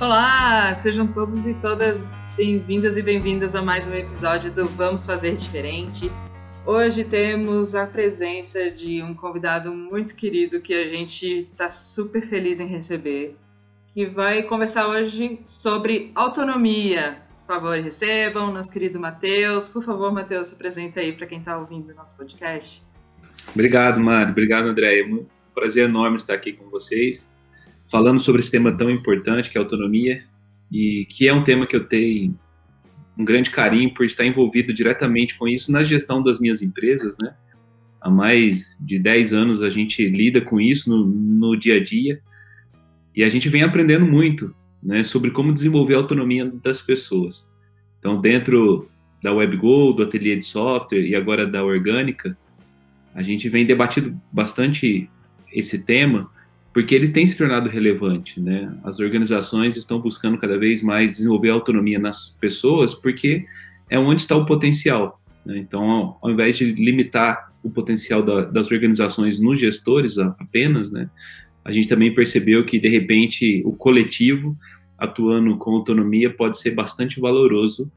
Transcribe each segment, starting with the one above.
Olá, sejam todos e todas bem-vindas e bem-vindas a mais um episódio do Vamos Fazer Diferente. Hoje temos a presença de um convidado muito querido que a gente está super feliz em receber, que vai conversar hoje sobre autonomia. Por favor, recebam nosso querido Matheus. Por favor, Matheus, se apresenta aí para quem está ouvindo o nosso podcast. Obrigado, Mário. Obrigado, André. É um prazer enorme estar aqui com vocês, falando sobre esse tema tão importante que é a autonomia, e que é um tema que eu tenho um grande carinho por estar envolvido diretamente com isso na gestão das minhas empresas, né? Há mais de 10 anos a gente lida com isso no, no dia a dia e a gente vem aprendendo muito né, sobre como desenvolver a autonomia das pessoas. Então, dentro da WebGo, do ateliê de software e agora da Orgânica, a gente vem debatindo bastante esse tema porque ele tem se tornado relevante, né? As organizações estão buscando cada vez mais desenvolver autonomia nas pessoas, porque é onde está o potencial. Né? Então, ao invés de limitar o potencial da, das organizações nos gestores apenas, né? A gente também percebeu que de repente o coletivo atuando com autonomia pode ser bastante valoroso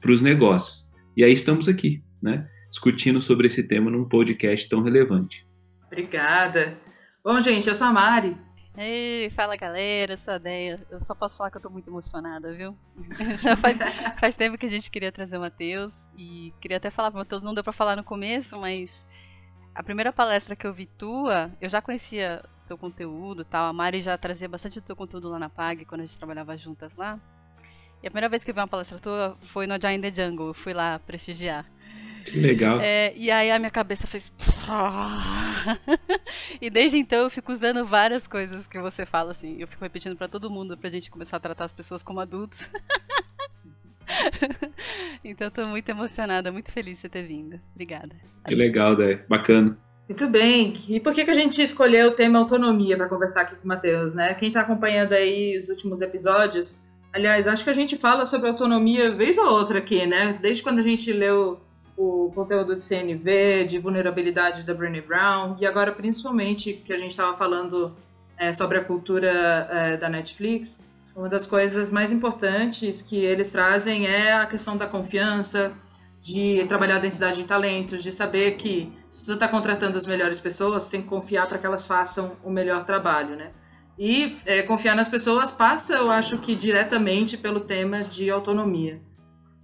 para os negócios. E aí estamos aqui, né? Discutindo sobre esse tema num podcast tão relevante. Obrigada. Bom, gente, eu sou a Mari. Ei, fala galera, eu sou a Deia. Eu só posso falar que eu tô muito emocionada, viu? Já faz, faz tempo que a gente queria trazer o Matheus e queria até falar, o Matheus não deu pra falar no começo, mas a primeira palestra que eu vi tua, eu já conhecia teu conteúdo tal. A Mari já trazia bastante do teu conteúdo lá na PAG, quando a gente trabalhava juntas lá. E a primeira vez que eu vi uma palestra tua foi no Giant the Jungle, eu fui lá prestigiar. Que legal. É, e aí a minha cabeça fez. e desde então eu fico usando várias coisas que você fala, assim. Eu fico repetindo para todo mundo pra gente começar a tratar as pessoas como adultos. então eu tô muito emocionada, muito feliz de você ter vindo. Obrigada. Que legal, Dé. Bacana. Muito bem. E por que, que a gente escolheu o tema autonomia para conversar aqui com o Matheus, né? Quem está acompanhando aí os últimos episódios, aliás, acho que a gente fala sobre autonomia vez ou outra aqui, né? Desde quando a gente leu o conteúdo de CNV, de vulnerabilidade da Brené Brown, e agora principalmente que a gente estava falando é, sobre a cultura é, da Netflix, uma das coisas mais importantes que eles trazem é a questão da confiança, de trabalhar a densidade de talentos, de saber que se tu está contratando as melhores pessoas, tem que confiar para que elas façam o melhor trabalho, né? E é, confiar nas pessoas passa, eu acho que diretamente pelo tema de autonomia.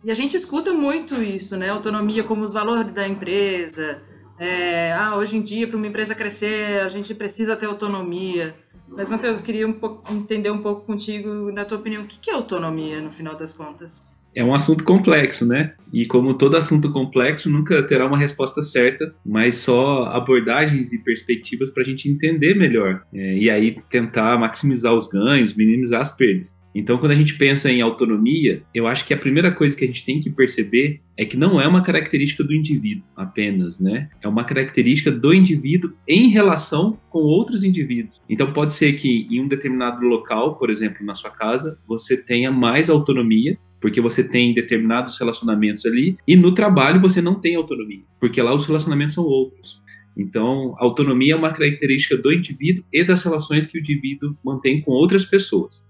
E a gente escuta muito isso, né? Autonomia como os valores da empresa. É, ah, hoje em dia, para uma empresa crescer, a gente precisa ter autonomia. Mas, Matheus, eu queria um pouco, entender um pouco contigo, na tua opinião, o que é autonomia, no final das contas? É um assunto complexo, né? E como todo assunto complexo, nunca terá uma resposta certa, mas só abordagens e perspectivas para a gente entender melhor. É, e aí tentar maximizar os ganhos, minimizar as perdas. Então, quando a gente pensa em autonomia, eu acho que a primeira coisa que a gente tem que perceber é que não é uma característica do indivíduo apenas, né? É uma característica do indivíduo em relação com outros indivíduos. Então, pode ser que em um determinado local, por exemplo, na sua casa, você tenha mais autonomia porque você tem determinados relacionamentos ali, e no trabalho você não tem autonomia, porque lá os relacionamentos são outros. Então, autonomia é uma característica do indivíduo e das relações que o indivíduo mantém com outras pessoas.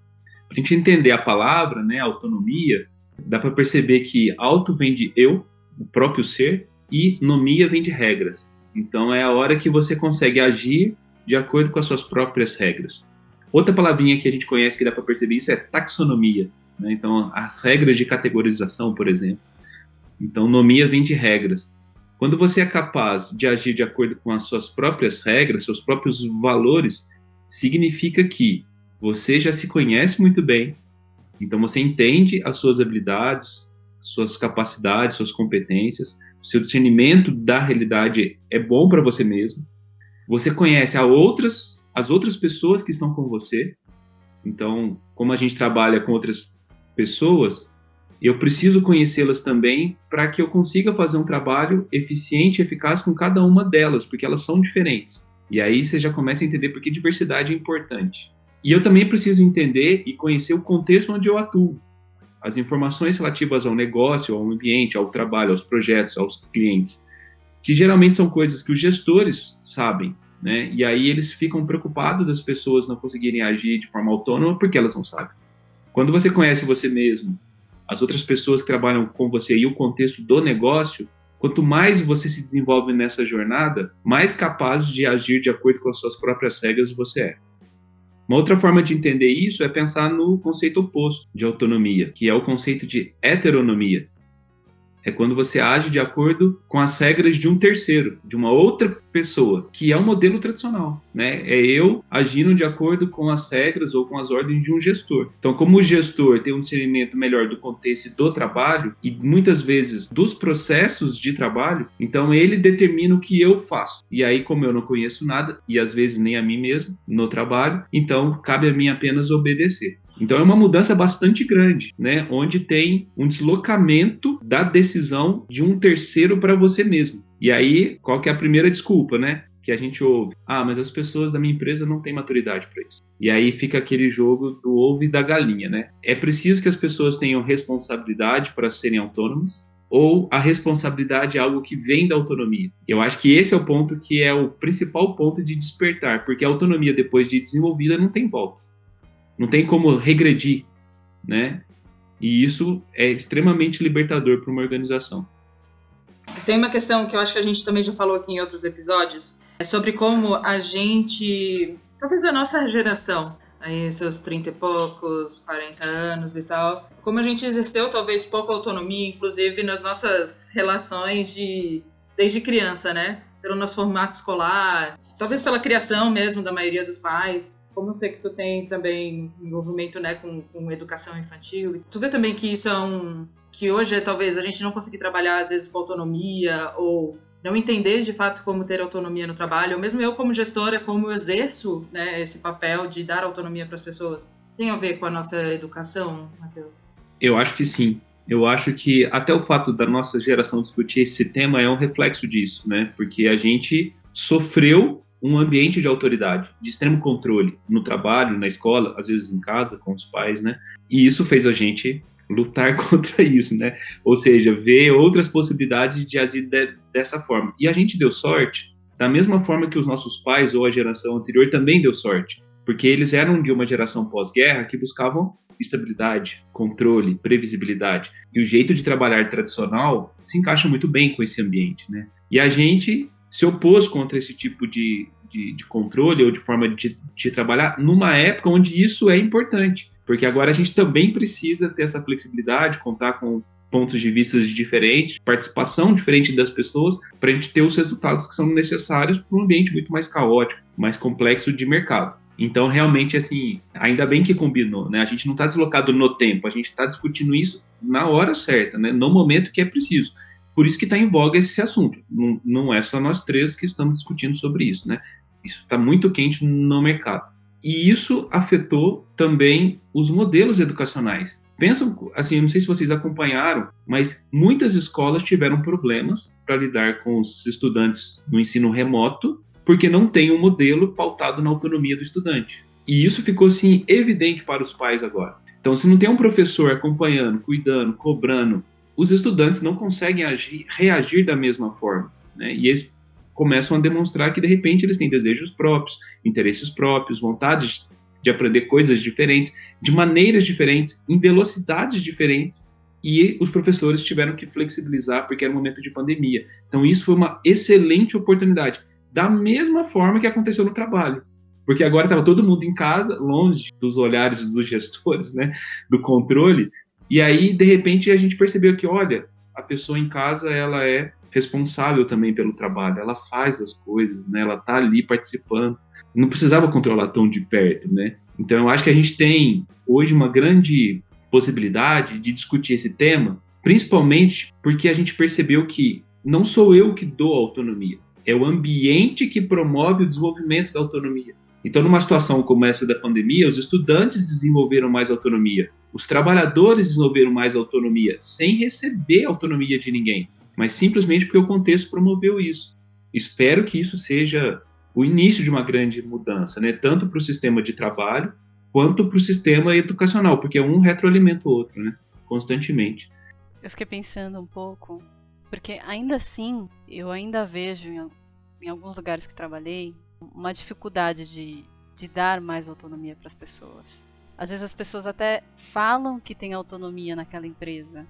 A gente entender a palavra, né, autonomia, dá para perceber que auto vem de eu, o próprio ser, e nomia vem de regras. Então é a hora que você consegue agir de acordo com as suas próprias regras. Outra palavrinha que a gente conhece que dá para perceber isso é taxonomia. Né? Então, as regras de categorização, por exemplo. Então, nomia vem de regras. Quando você é capaz de agir de acordo com as suas próprias regras, seus próprios valores, significa que você já se conhece muito bem, então você entende as suas habilidades, suas capacidades, suas competências, seu discernimento da realidade é bom para você mesmo. Você conhece outras, as outras pessoas que estão com você. Então, como a gente trabalha com outras pessoas, eu preciso conhecê-las também para que eu consiga fazer um trabalho eficiente e eficaz com cada uma delas, porque elas são diferentes. E aí você já começa a entender por que diversidade é importante. E eu também preciso entender e conhecer o contexto onde eu atuo. As informações relativas ao negócio, ao ambiente, ao trabalho, aos projetos, aos clientes, que geralmente são coisas que os gestores sabem, né? E aí eles ficam preocupados das pessoas não conseguirem agir de forma autônoma porque elas não sabem. Quando você conhece você mesmo, as outras pessoas que trabalham com você e o contexto do negócio, quanto mais você se desenvolve nessa jornada, mais capaz de agir de acordo com as suas próprias regras você é. Uma outra forma de entender isso é pensar no conceito oposto de autonomia, que é o conceito de heteronomia. É quando você age de acordo com as regras de um terceiro, de uma outra pessoa, que é um modelo tradicional, né? É eu agindo de acordo com as regras ou com as ordens de um gestor. Então, como o gestor tem um discernimento melhor do contexto do trabalho e muitas vezes dos processos de trabalho, então ele determina o que eu faço. E aí, como eu não conheço nada e às vezes nem a mim mesmo no trabalho, então cabe a mim apenas obedecer. Então é uma mudança bastante grande, né? Onde tem um deslocamento da decisão de um terceiro para você mesmo. E aí, qual que é a primeira desculpa, né? Que a gente ouve. Ah, mas as pessoas da minha empresa não têm maturidade para isso. E aí fica aquele jogo do ovo e da galinha, né? É preciso que as pessoas tenham responsabilidade para serem autônomas, ou a responsabilidade é algo que vem da autonomia. Eu acho que esse é o ponto que é o principal ponto de despertar, porque a autonomia depois de desenvolvida não tem volta. Não tem como regredir, né? E isso é extremamente libertador para uma organização. Tem uma questão que eu acho que a gente também já falou aqui em outros episódios, é sobre como a gente, talvez a nossa geração, aí seus 30 e poucos, 40 anos e tal, como a gente exerceu talvez pouca autonomia, inclusive nas nossas relações de desde criança, né? Pelo nosso formato escolar, talvez pela criação mesmo da maioria dos pais. Como eu sei que tu tem também envolvimento né, com, com educação infantil, tu vê também que isso é um, que hoje é, talvez a gente não conseguir trabalhar às vezes com autonomia ou não entender de fato como ter autonomia no trabalho, ou mesmo eu como gestora, como eu exerço né, esse papel de dar autonomia para as pessoas, tem a ver com a nossa educação, Matheus? Eu acho que sim. Eu acho que até o fato da nossa geração discutir esse tema é um reflexo disso, né? Porque a gente sofreu um ambiente de autoridade, de extremo controle no trabalho, na escola, às vezes em casa com os pais, né? E isso fez a gente lutar contra isso, né? Ou seja, ver outras possibilidades de agir de, dessa forma. E a gente deu sorte, da mesma forma que os nossos pais ou a geração anterior também deu sorte, porque eles eram de uma geração pós-guerra que buscavam estabilidade, controle, previsibilidade. E o jeito de trabalhar tradicional se encaixa muito bem com esse ambiente, né? E a gente se opôs contra esse tipo de, de, de controle ou de forma de, de trabalhar numa época onde isso é importante porque agora a gente também precisa ter essa flexibilidade, contar com pontos de vista diferentes, participação diferente das pessoas, para a gente ter os resultados que são necessários para um ambiente muito mais caótico, mais complexo de mercado. Então, realmente, assim, ainda bem que combinou, né? A gente não está deslocado no tempo, a gente está discutindo isso na hora certa, né? No momento que é preciso. Por isso que está em voga esse assunto. Não, não é só nós três que estamos discutindo sobre isso, né? Isso está muito quente no mercado. E isso afetou também os modelos educacionais. Pensam, assim, não sei se vocês acompanharam, mas muitas escolas tiveram problemas para lidar com os estudantes no ensino remoto, porque não tem um modelo pautado na autonomia do estudante. E isso ficou assim evidente para os pais agora. Então, se não tem um professor acompanhando, cuidando, cobrando, os estudantes não conseguem agir, reagir da mesma forma. Né? E eles começam a demonstrar que de repente eles têm desejos próprios, interesses próprios, vontades de aprender coisas diferentes, de maneiras diferentes, em velocidades diferentes, e os professores tiveram que flexibilizar porque era um momento de pandemia. Então isso foi uma excelente oportunidade, da mesma forma que aconteceu no trabalho. Porque agora estava todo mundo em casa, longe dos olhares dos gestores, né, do controle, e aí de repente a gente percebeu que, olha, a pessoa em casa ela é responsável também pelo trabalho, ela faz as coisas, né? Ela tá ali participando. Não precisava controlar tão de perto, né? Então eu acho que a gente tem hoje uma grande possibilidade de discutir esse tema, principalmente porque a gente percebeu que não sou eu que dou autonomia, é o ambiente que promove o desenvolvimento da autonomia. Então, numa situação como essa da pandemia, os estudantes desenvolveram mais autonomia, os trabalhadores desenvolveram mais autonomia, sem receber autonomia de ninguém mas simplesmente porque o contexto promoveu isso. Espero que isso seja o início de uma grande mudança, né? tanto para o sistema de trabalho quanto para o sistema educacional, porque um retroalimenta o outro, né? constantemente. Eu fiquei pensando um pouco, porque ainda assim, eu ainda vejo em, em alguns lugares que trabalhei uma dificuldade de, de dar mais autonomia para as pessoas. Às vezes as pessoas até falam que tem autonomia naquela empresa,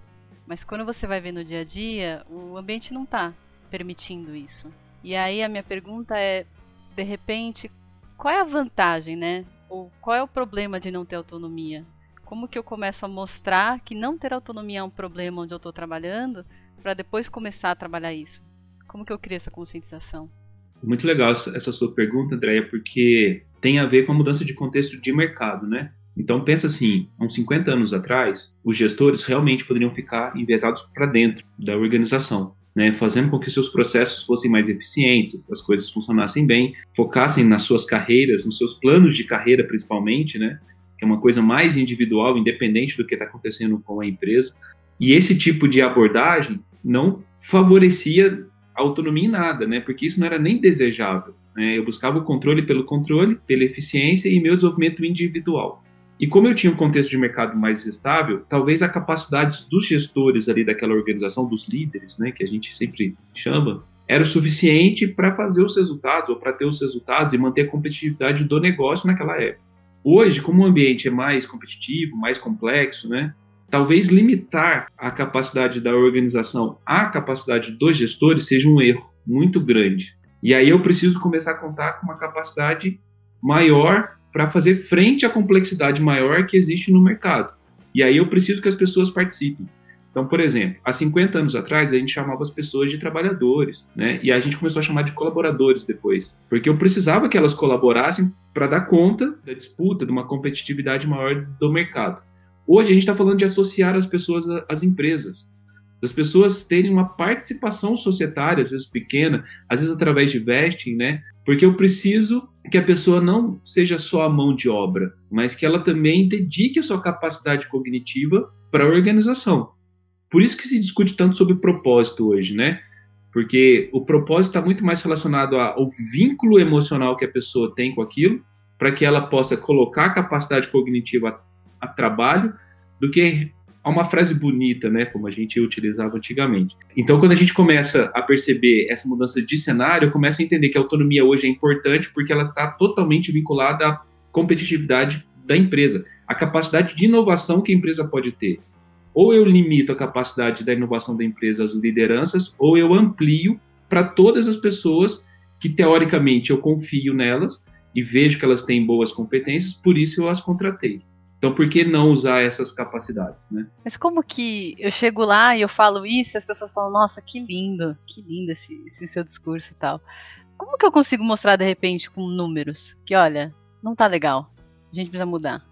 mas quando você vai ver no dia a dia, o ambiente não está permitindo isso. E aí a minha pergunta é, de repente, qual é a vantagem, né? Ou qual é o problema de não ter autonomia? Como que eu começo a mostrar que não ter autonomia é um problema onde eu estou trabalhando, para depois começar a trabalhar isso? Como que eu crio essa conscientização? Muito legal essa sua pergunta, Andréia, porque tem a ver com a mudança de contexto de mercado, né? Então pensa assim, uns 50 anos atrás, os gestores realmente poderiam ficar enviesados para dentro da organização, né, fazendo com que seus processos fossem mais eficientes, as coisas funcionassem bem, focassem nas suas carreiras, nos seus planos de carreira principalmente, né, que é uma coisa mais individual, independente do que está acontecendo com a empresa. E esse tipo de abordagem não favorecia a autonomia em nada, né, porque isso não era nem desejável. Né, eu buscava o controle pelo controle, pela eficiência e meu desenvolvimento individual. E como eu tinha um contexto de mercado mais estável, talvez a capacidade dos gestores ali daquela organização, dos líderes, né, que a gente sempre chama, era o suficiente para fazer os resultados ou para ter os resultados e manter a competitividade do negócio naquela época. Hoje, como o ambiente é mais competitivo, mais complexo, né, talvez limitar a capacidade da organização à capacidade dos gestores seja um erro muito grande. E aí eu preciso começar a contar com uma capacidade maior para fazer frente à complexidade maior que existe no mercado. E aí eu preciso que as pessoas participem. Então, por exemplo, há 50 anos atrás a gente chamava as pessoas de trabalhadores, né? E a gente começou a chamar de colaboradores depois, porque eu precisava que elas colaborassem para dar conta da disputa, de uma competitividade maior do mercado. Hoje a gente está falando de associar as pessoas às empresas, das pessoas terem uma participação societária, às vezes pequena, às vezes através de vesting, né? Porque eu preciso que a pessoa não seja só a mão de obra, mas que ela também dedique a sua capacidade cognitiva para a organização. Por isso que se discute tanto sobre propósito hoje, né? Porque o propósito está muito mais relacionado ao vínculo emocional que a pessoa tem com aquilo, para que ela possa colocar a capacidade cognitiva a, a trabalho, do que a uma frase bonita, né, como a gente utilizava antigamente. Então, quando a gente começa a perceber essa mudança de cenário, eu começo a entender que a autonomia hoje é importante porque ela está totalmente vinculada à competitividade da empresa, a capacidade de inovação que a empresa pode ter. Ou eu limito a capacidade da inovação da empresa às lideranças, ou eu amplio para todas as pessoas que teoricamente eu confio nelas e vejo que elas têm boas competências, por isso eu as contratei. Então, por que não usar essas capacidades, né? Mas como que eu chego lá e eu falo isso e as pessoas falam, nossa, que lindo, que lindo esse, esse seu discurso e tal. Como que eu consigo mostrar, de repente, com números, que, olha, não tá legal, a gente precisa mudar?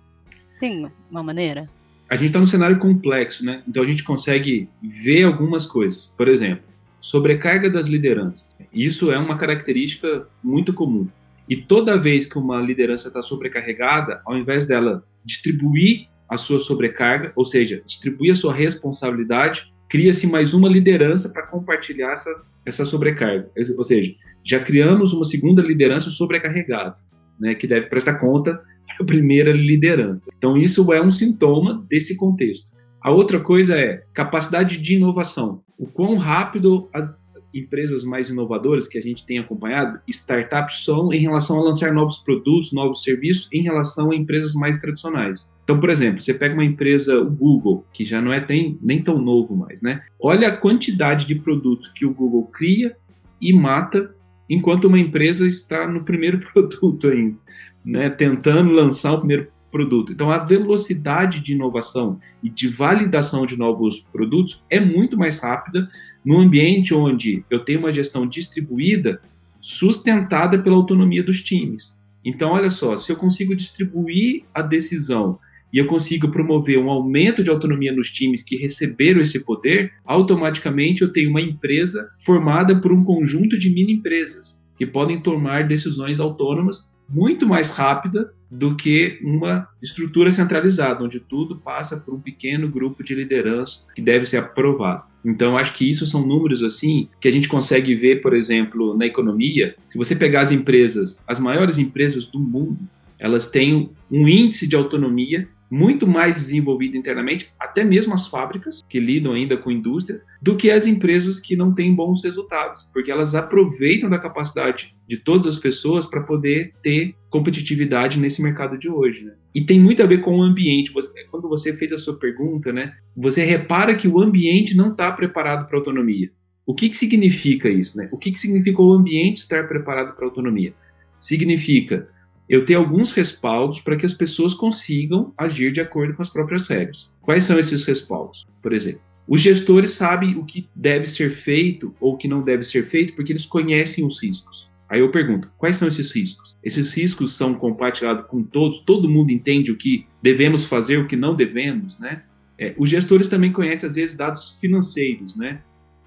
Tem uma maneira? A gente está num cenário complexo, né? Então a gente consegue ver algumas coisas. Por exemplo, sobrecarga das lideranças. Isso é uma característica muito comum. E toda vez que uma liderança está sobrecarregada, ao invés dela distribuir a sua sobrecarga, ou seja, distribuir a sua responsabilidade, cria-se mais uma liderança para compartilhar essa, essa sobrecarga. Ou seja, já criamos uma segunda liderança sobrecarregada, né, que deve prestar conta para a primeira liderança. Então, isso é um sintoma desse contexto. A outra coisa é capacidade de inovação. O quão rápido as, empresas mais inovadoras que a gente tem acompanhado, startups são em relação a lançar novos produtos, novos serviços, em relação a empresas mais tradicionais. Então, por exemplo, você pega uma empresa, o Google, que já não é tem, nem tão novo mais, né? Olha a quantidade de produtos que o Google cria e mata, enquanto uma empresa está no primeiro produto ainda, né? Tentando lançar o primeiro produto. Então, a velocidade de inovação e de validação de novos produtos é muito mais rápida no ambiente onde eu tenho uma gestão distribuída, sustentada pela autonomia dos times. Então, olha só, se eu consigo distribuir a decisão e eu consigo promover um aumento de autonomia nos times que receberam esse poder, automaticamente eu tenho uma empresa formada por um conjunto de mini empresas que podem tomar decisões autônomas muito mais rápida do que uma estrutura centralizada, onde tudo passa por um pequeno grupo de liderança que deve ser aprovado. Então, acho que isso são números assim que a gente consegue ver, por exemplo, na economia. Se você pegar as empresas, as maiores empresas do mundo, elas têm um índice de autonomia muito mais desenvolvida internamente, até mesmo as fábricas que lidam ainda com indústria, do que as empresas que não têm bons resultados, porque elas aproveitam da capacidade de todas as pessoas para poder ter competitividade nesse mercado de hoje. Né? E tem muito a ver com o ambiente. Quando você fez a sua pergunta, né, você repara que o ambiente não está preparado para autonomia. O que, que significa isso? Né? O que, que significa o ambiente estar preparado para autonomia? Significa eu ter alguns respaldos para que as pessoas consigam agir de acordo com as próprias regras. Quais são esses respaldos? Por exemplo, os gestores sabem o que deve ser feito ou o que não deve ser feito porque eles conhecem os riscos. Aí eu pergunto, quais são esses riscos? Esses riscos são compartilhados com todos? Todo mundo entende o que devemos fazer, o que não devemos, né? É, os gestores também conhecem, às vezes, dados financeiros, né?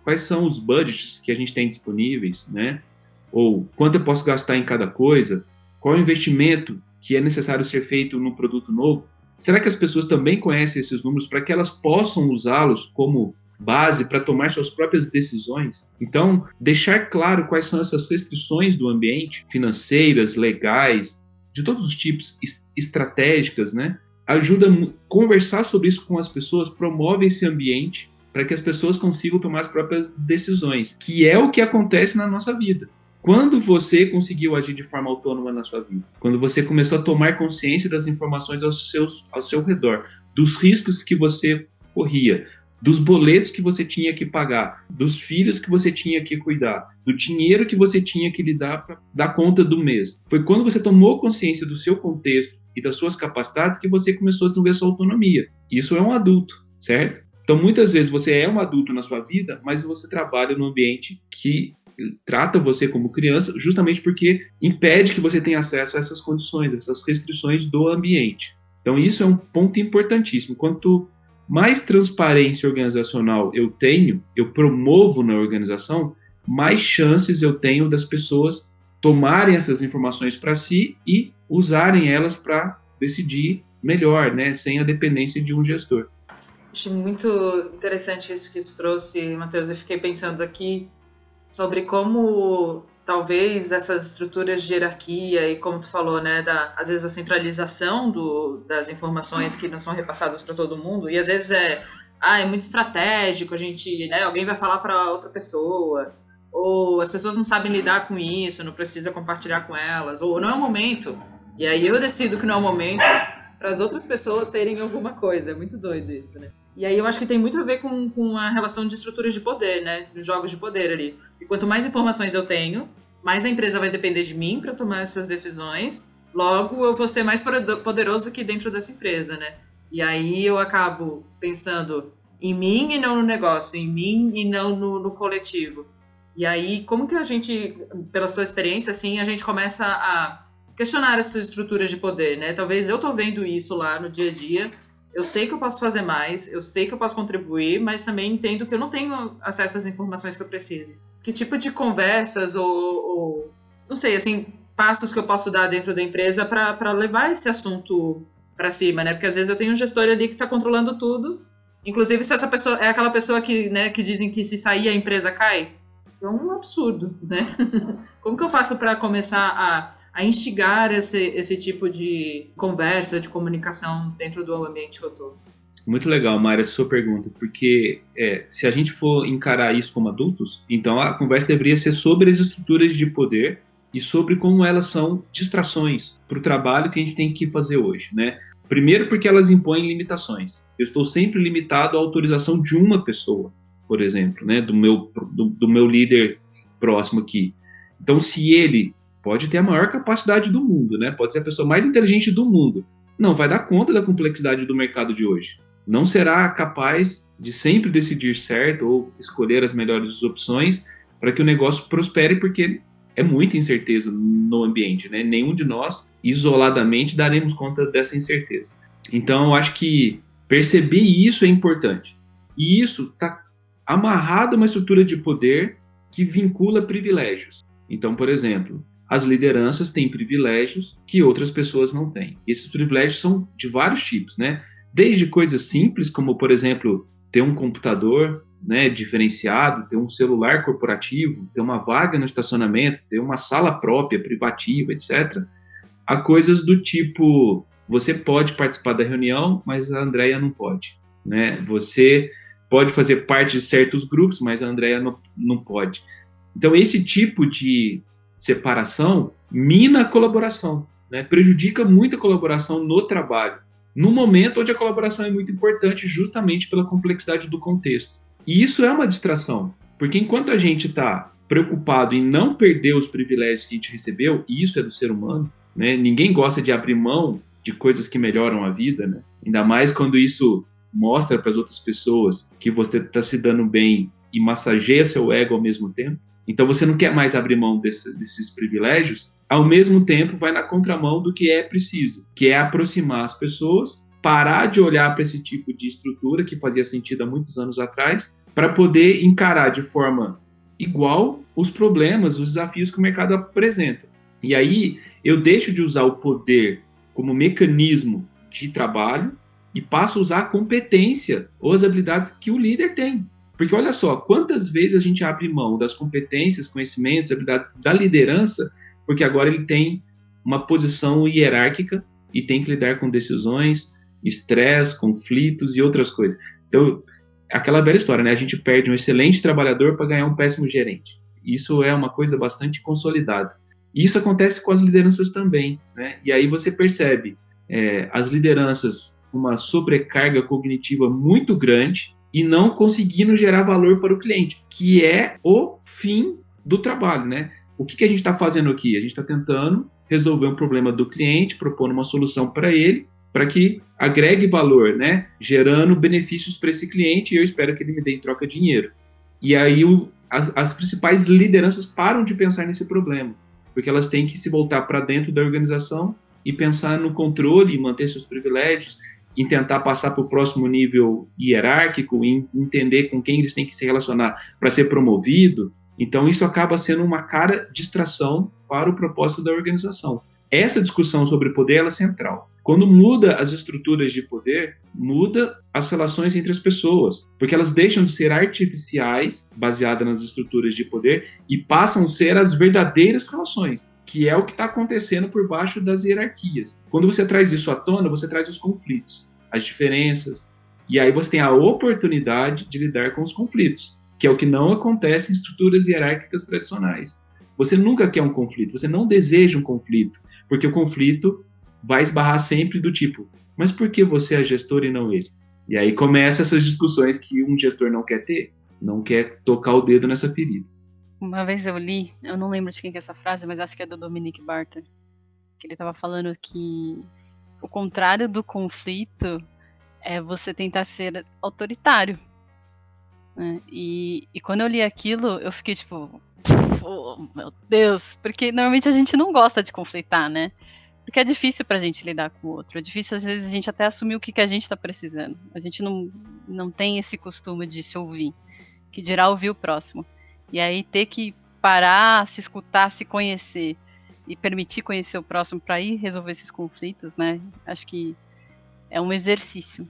Quais são os budgets que a gente tem disponíveis, né? Ou quanto eu posso gastar em cada coisa? Qual o investimento que é necessário ser feito no produto novo? Será que as pessoas também conhecem esses números para que elas possam usá-los como base para tomar suas próprias decisões? Então, deixar claro quais são essas restrições do ambiente, financeiras, legais, de todos os tipos, estratégicas, né? Ajuda a conversar sobre isso com as pessoas, promove esse ambiente para que as pessoas consigam tomar as próprias decisões, que é o que acontece na nossa vida. Quando você conseguiu agir de forma autônoma na sua vida? Quando você começou a tomar consciência das informações ao, seus, ao seu redor, dos riscos que você corria, dos boletos que você tinha que pagar, dos filhos que você tinha que cuidar, do dinheiro que você tinha que lidar para dar conta do mês. Foi quando você tomou consciência do seu contexto e das suas capacidades que você começou a desenvolver sua autonomia. Isso é um adulto, certo? Então, muitas vezes você é um adulto na sua vida, mas você trabalha num ambiente que trata você como criança, justamente porque impede que você tenha acesso a essas condições, essas restrições do ambiente. Então, isso é um ponto importantíssimo. Quanto mais transparência organizacional eu tenho, eu promovo na organização, mais chances eu tenho das pessoas tomarem essas informações para si e usarem elas para decidir melhor, né, sem a dependência de um gestor. Achei muito interessante isso que você trouxe, Matheus. Eu fiquei pensando aqui sobre como talvez essas estruturas de hierarquia e como tu falou, né, da, às vezes a centralização do, das informações que não são repassadas para todo mundo e às vezes é, ah, é muito estratégico, a gente, né, alguém vai falar para outra pessoa ou as pessoas não sabem lidar com isso, não precisa compartilhar com elas ou não é o momento. E aí eu decido que não é o momento para as outras pessoas terem alguma coisa. É muito doido isso, né? E aí eu acho que tem muito a ver com, com a relação de estruturas de poder, né? Dos jogos de poder ali. E quanto mais informações eu tenho, mais a empresa vai depender de mim para tomar essas decisões. Logo, eu vou ser mais poderoso que dentro dessa empresa, né? E aí eu acabo pensando em mim e não no negócio, em mim e não no, no coletivo. E aí, como que a gente, pela sua experiência, assim, a gente começa a questionar essas estruturas de poder, né? Talvez eu tô vendo isso lá no dia a dia, eu sei que eu posso fazer mais, eu sei que eu posso contribuir, mas também entendo que eu não tenho acesso às informações que eu preciso. Que tipo de conversas ou, ou não sei, assim, passos que eu posso dar dentro da empresa para levar esse assunto para cima, né? Porque às vezes eu tenho um gestor ali que está controlando tudo. Inclusive, se essa pessoa é aquela pessoa que, né, que dizem que se sair a empresa cai, é um absurdo, né? Como que eu faço para começar a a instigar esse, esse tipo de conversa, de comunicação dentro do ambiente que eu estou. Muito legal, Mara, essa sua pergunta, porque é, se a gente for encarar isso como adultos, então a conversa deveria ser sobre as estruturas de poder e sobre como elas são distrações para o trabalho que a gente tem que fazer hoje, né? Primeiro porque elas impõem limitações. Eu estou sempre limitado à autorização de uma pessoa, por exemplo, né, do meu do, do meu líder próximo aqui. Então, se ele pode ter a maior capacidade do mundo, né? Pode ser a pessoa mais inteligente do mundo. Não vai dar conta da complexidade do mercado de hoje. Não será capaz de sempre decidir certo ou escolher as melhores opções para que o negócio prospere, porque é muita incerteza no ambiente, né? Nenhum de nós, isoladamente, daremos conta dessa incerteza. Então, eu acho que perceber isso é importante. E isso está amarrado a uma estrutura de poder que vincula privilégios. Então, por exemplo, as lideranças têm privilégios que outras pessoas não têm. E esses privilégios são de vários tipos, né? Desde coisas simples, como, por exemplo, ter um computador né, diferenciado, ter um celular corporativo, ter uma vaga no estacionamento, ter uma sala própria, privativa, etc., a coisas do tipo você pode participar da reunião, mas a Andrea não pode. Né? Você pode fazer parte de certos grupos, mas a Andrea não, não pode. Então, esse tipo de separação mina a colaboração, né? prejudica muito a colaboração no trabalho, no momento onde a colaboração é muito importante, justamente pela complexidade do contexto. E isso é uma distração, porque enquanto a gente está preocupado em não perder os privilégios que a gente recebeu, e isso é do ser humano, né? ninguém gosta de abrir mão de coisas que melhoram a vida, né? ainda mais quando isso mostra para as outras pessoas que você está se dando bem e massageia seu ego ao mesmo tempo. Então você não quer mais abrir mão desse, desses privilégios, ao mesmo tempo vai na contramão do que é preciso, que é aproximar as pessoas, parar de olhar para esse tipo de estrutura que fazia sentido há muitos anos atrás, para poder encarar de forma igual os problemas, os desafios que o mercado apresenta. E aí eu deixo de usar o poder como mecanismo de trabalho e passo a usar a competência ou as habilidades que o líder tem. Porque olha só, quantas vezes a gente abre mão das competências, conhecimentos, habilidades da liderança, porque agora ele tem uma posição hierárquica e tem que lidar com decisões, estresse, conflitos e outras coisas. Então, aquela velha história, né? A gente perde um excelente trabalhador para ganhar um péssimo gerente. Isso é uma coisa bastante consolidada. Isso acontece com as lideranças também, né? E aí você percebe é, as lideranças uma sobrecarga cognitiva muito grande, e não conseguindo gerar valor para o cliente, que é o fim do trabalho, né? O que, que a gente está fazendo aqui? A gente está tentando resolver um problema do cliente, propondo uma solução para ele, para que agregue valor, né? Gerando benefícios para esse cliente e eu espero que ele me dê em troca dinheiro. E aí o, as, as principais lideranças param de pensar nesse problema, porque elas têm que se voltar para dentro da organização e pensar no controle, manter seus privilégios, em tentar passar para o próximo nível hierárquico, em entender com quem eles têm que se relacionar para ser promovido. Então, isso acaba sendo uma cara distração para o propósito da organização. Essa discussão sobre poder é central. Quando muda as estruturas de poder, muda as relações entre as pessoas, porque elas deixam de ser artificiais, baseadas nas estruturas de poder, e passam a ser as verdadeiras relações, que é o que está acontecendo por baixo das hierarquias. Quando você traz isso à tona, você traz os conflitos, as diferenças, e aí você tem a oportunidade de lidar com os conflitos, que é o que não acontece em estruturas hierárquicas tradicionais. Você nunca quer um conflito, você não deseja um conflito, porque o conflito vai esbarrar sempre do tipo, mas por que você é gestor e não ele? E aí começa essas discussões que um gestor não quer ter, não quer tocar o dedo nessa ferida. Uma vez eu li, eu não lembro de quem que é essa frase, mas acho que é do Dominic Barton, que ele estava falando que o contrário do conflito é você tentar ser autoritário. Né? E, e quando eu li aquilo, eu fiquei tipo, oh, meu Deus, porque normalmente a gente não gosta de conflitar, né? Porque é difícil pra gente lidar com o outro. É difícil, às vezes, a gente até assumir o que, que a gente tá precisando. A gente não, não tem esse costume de se ouvir, que dirá ouvir o próximo. E aí ter que parar, se escutar, se conhecer e permitir conhecer o próximo para ir resolver esses conflitos, né? Acho que é um exercício.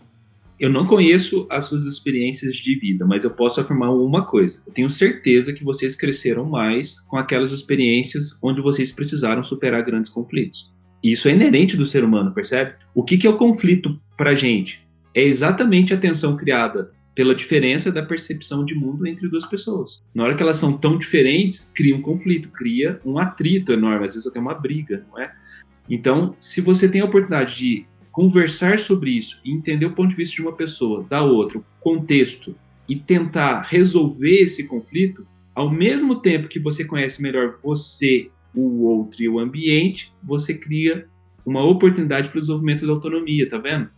Eu não conheço as suas experiências de vida, mas eu posso afirmar uma coisa. Eu tenho certeza que vocês cresceram mais com aquelas experiências onde vocês precisaram superar grandes conflitos. E isso é inerente do ser humano, percebe? O que, que é o conflito para gente? É exatamente a tensão criada pela diferença da percepção de mundo entre duas pessoas. Na hora que elas são tão diferentes, cria um conflito, cria um atrito enorme, às vezes até uma briga, não é? Então, se você tem a oportunidade de conversar sobre isso entender o ponto de vista de uma pessoa, da outra, o contexto, e tentar resolver esse conflito, ao mesmo tempo que você conhece melhor você, o outro e o ambiente, você cria uma oportunidade para o desenvolvimento da autonomia, tá vendo?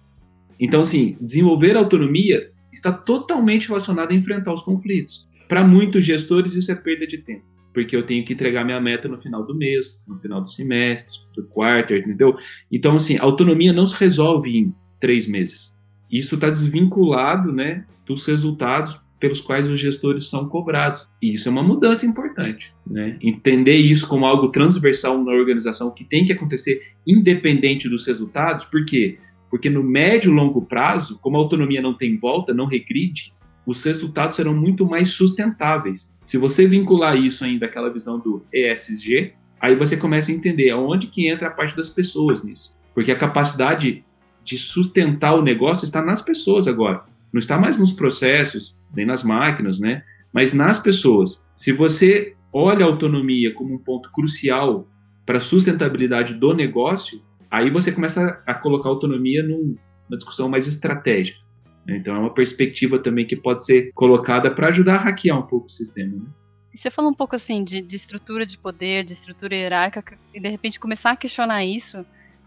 Então, assim, desenvolver autonomia está totalmente relacionado a enfrentar os conflitos. Para muitos gestores, isso é perda de tempo, porque eu tenho que entregar minha meta no final do mês, no final do semestre, do quarto, entendeu? Então, assim, autonomia não se resolve em três meses. Isso está desvinculado, né, dos resultados pelos quais os gestores são cobrados. E isso é uma mudança importante, né? Entender isso como algo transversal na organização que tem que acontecer independente dos resultados, por quê? Porque no médio e longo prazo, como a autonomia não tem volta, não regride, os resultados serão muito mais sustentáveis. Se você vincular isso ainda àquela visão do ESG, aí você começa a entender aonde que entra a parte das pessoas nisso. Porque a capacidade de sustentar o negócio está nas pessoas agora. Não está mais nos processos, nem nas máquinas, né? Mas nas pessoas. Se você olha a autonomia como um ponto crucial para a sustentabilidade do negócio, aí você começa a colocar autonomia numa discussão mais estratégica. Né? Então é uma perspectiva também que pode ser colocada para ajudar a hackear um pouco o sistema. Né? Você falou um pouco assim de, de, estrutura de poder, de estrutura hierárquica, e de repente começar a questionar isso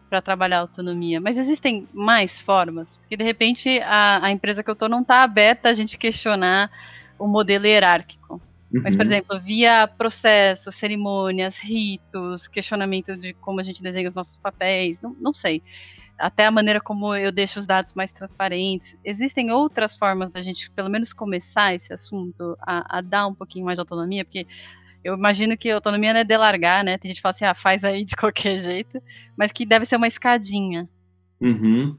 para trabalhar a autonomia. Mas existem mais formas? Porque de repente a, a empresa que eu estou não está aberta a gente questionar o modelo hierárquico. Uhum. Mas, por uhum. exemplo, via processos, cerimônias, ritos, questionamento de como a gente desenha os nossos papéis, não, não sei. Até a maneira como eu deixo os dados mais transparentes. Existem outras formas da gente, pelo menos, começar esse assunto a, a dar um pouquinho mais de autonomia, porque eu imagino que autonomia não é delargar, né? Tem gente que fala assim, ah, faz aí de qualquer jeito, mas que deve ser uma escadinha. Uhum.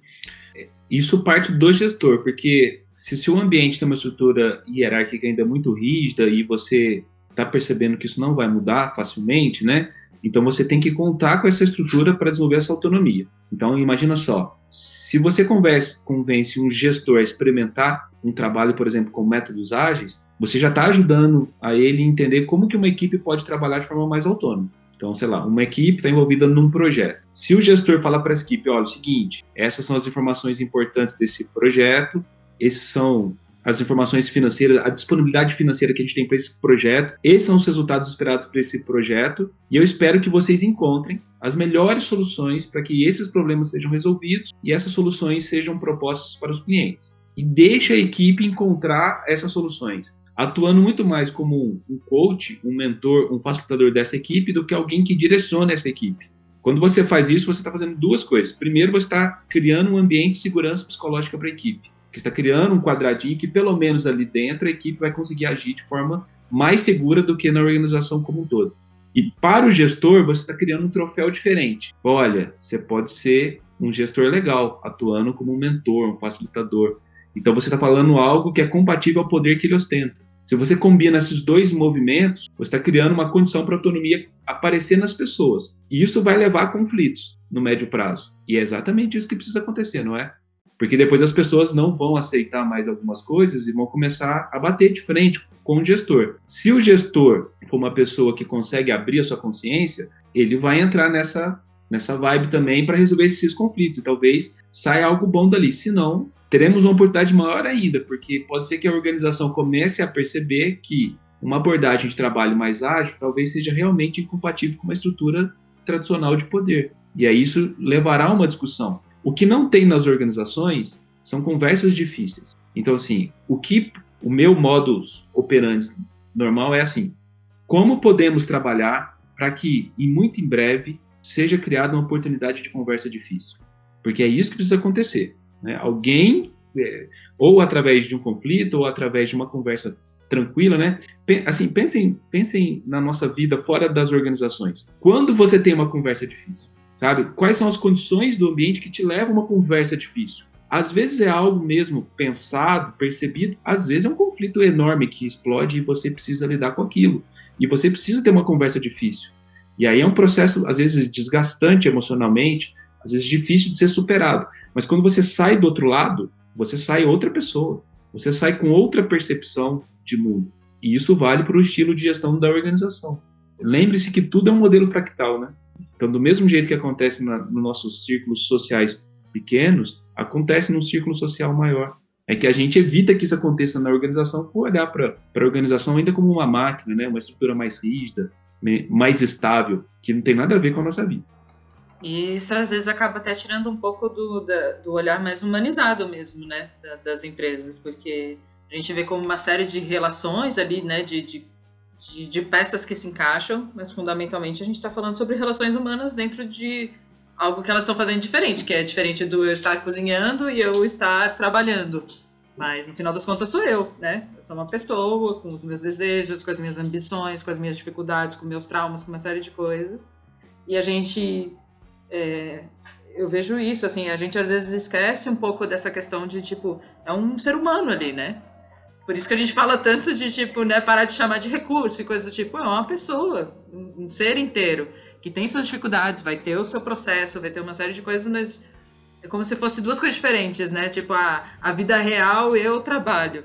Isso parte do gestor, porque se o ambiente tem uma estrutura hierárquica ainda muito rígida e você está percebendo que isso não vai mudar facilmente, né? Então você tem que contar com essa estrutura para desenvolver essa autonomia. Então imagina só, se você converse, convence um gestor a experimentar um trabalho, por exemplo, com métodos ágeis, você já está ajudando a ele entender como que uma equipe pode trabalhar de forma mais autônoma. Então, sei lá, uma equipe está envolvida num projeto. Se o gestor falar para essa equipe, olha, é o seguinte, essas são as informações importantes desse projeto, esses são as informações financeiras, a disponibilidade financeira que a gente tem para esse projeto. Esses são os resultados esperados para esse projeto. E eu espero que vocês encontrem as melhores soluções para que esses problemas sejam resolvidos e essas soluções sejam propostas para os clientes. E deixe a equipe encontrar essas soluções, atuando muito mais como um coach, um mentor, um facilitador dessa equipe do que alguém que direciona essa equipe. Quando você faz isso, você está fazendo duas coisas. Primeiro, você está criando um ambiente de segurança psicológica para a equipe que está criando um quadradinho que pelo menos ali dentro a equipe vai conseguir agir de forma mais segura do que na organização como um todo. E para o gestor, você está criando um troféu diferente. Olha, você pode ser um gestor legal, atuando como um mentor, um facilitador. Então você está falando algo que é compatível ao poder que ele ostenta. Se você combina esses dois movimentos, você está criando uma condição para a autonomia aparecer nas pessoas. E isso vai levar a conflitos no médio prazo. E é exatamente isso que precisa acontecer, não é? Porque depois as pessoas não vão aceitar mais algumas coisas e vão começar a bater de frente com o gestor. Se o gestor for uma pessoa que consegue abrir a sua consciência, ele vai entrar nessa, nessa vibe também para resolver esses conflitos e talvez saia algo bom dali. Se não, teremos uma oportunidade maior ainda, porque pode ser que a organização comece a perceber que uma abordagem de trabalho mais ágil talvez seja realmente incompatível com uma estrutura tradicional de poder. E aí isso levará a uma discussão. O que não tem nas organizações são conversas difíceis. Então, assim, o que o meu modus operandi normal é assim: como podemos trabalhar para que, e muito em breve, seja criada uma oportunidade de conversa difícil? Porque é isso que precisa acontecer. Né? Alguém, é, ou através de um conflito, ou através de uma conversa tranquila, né? Assim, pensem, pensem na nossa vida fora das organizações. Quando você tem uma conversa difícil, sabe? Quais são as condições do ambiente que te levam a uma conversa difícil? Às vezes é algo mesmo pensado, percebido, às vezes é um conflito enorme que explode e você precisa lidar com aquilo. E você precisa ter uma conversa difícil. E aí é um processo, às vezes, desgastante emocionalmente, às vezes difícil de ser superado. Mas quando você sai do outro lado, você sai outra pessoa. Você sai com outra percepção de mundo. E isso vale para o estilo de gestão da organização. Lembre-se que tudo é um modelo fractal, né? Então, do mesmo jeito que acontece na, nos nossos círculos sociais pequenos, acontece num círculo social maior. É que a gente evita que isso aconteça na organização por olhar para a organização ainda como uma máquina, né? uma estrutura mais rígida, mais estável, que não tem nada a ver com a nossa vida. E isso às vezes acaba até tirando um pouco do, da, do olhar mais humanizado mesmo, né, da, das empresas, porque a gente vê como uma série de relações ali, né, de, de de, de peças que se encaixam, mas fundamentalmente a gente está falando sobre relações humanas dentro de algo que elas estão fazendo diferente, que é diferente do eu estar cozinhando e eu estar trabalhando. Mas no final das contas sou eu, né? Eu sou uma pessoa com os meus desejos, com as minhas ambições, com as minhas dificuldades, com meus traumas, com uma série de coisas. E a gente. É, eu vejo isso, assim, a gente às vezes esquece um pouco dessa questão de, tipo, é um ser humano ali, né? Por isso que a gente fala tanto de, tipo, né, parar de chamar de recurso e coisa do tipo. É uma pessoa, um ser inteiro, que tem suas dificuldades, vai ter o seu processo, vai ter uma série de coisas, mas é como se fosse duas coisas diferentes, né? Tipo, a, a vida real e o trabalho.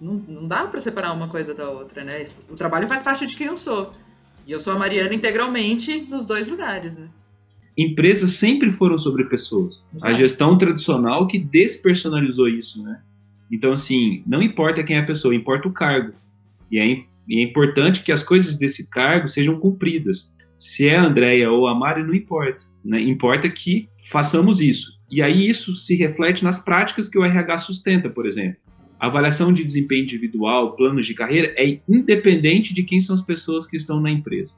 Não, não dá para separar uma coisa da outra, né? O trabalho faz parte de quem eu sou. E eu sou a Mariana integralmente nos dois lugares, né? Empresas sempre foram sobre pessoas. Exato. A gestão tradicional que despersonalizou isso, né? Então, assim, não importa quem é a pessoa, importa o cargo. E é, e é importante que as coisas desse cargo sejam cumpridas. Se é a Andrea ou a Mari, não importa. Né? Importa que façamos isso. E aí isso se reflete nas práticas que o RH sustenta, por exemplo. A avaliação de desempenho individual, planos de carreira, é independente de quem são as pessoas que estão na empresa.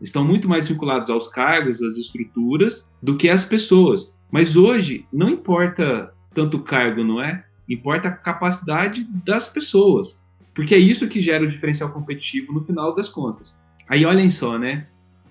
Estão muito mais vinculados aos cargos, às estruturas, do que às pessoas. Mas hoje, não importa tanto o cargo, não é? Importa a capacidade das pessoas. Porque é isso que gera o diferencial competitivo no final das contas. Aí olhem só, né?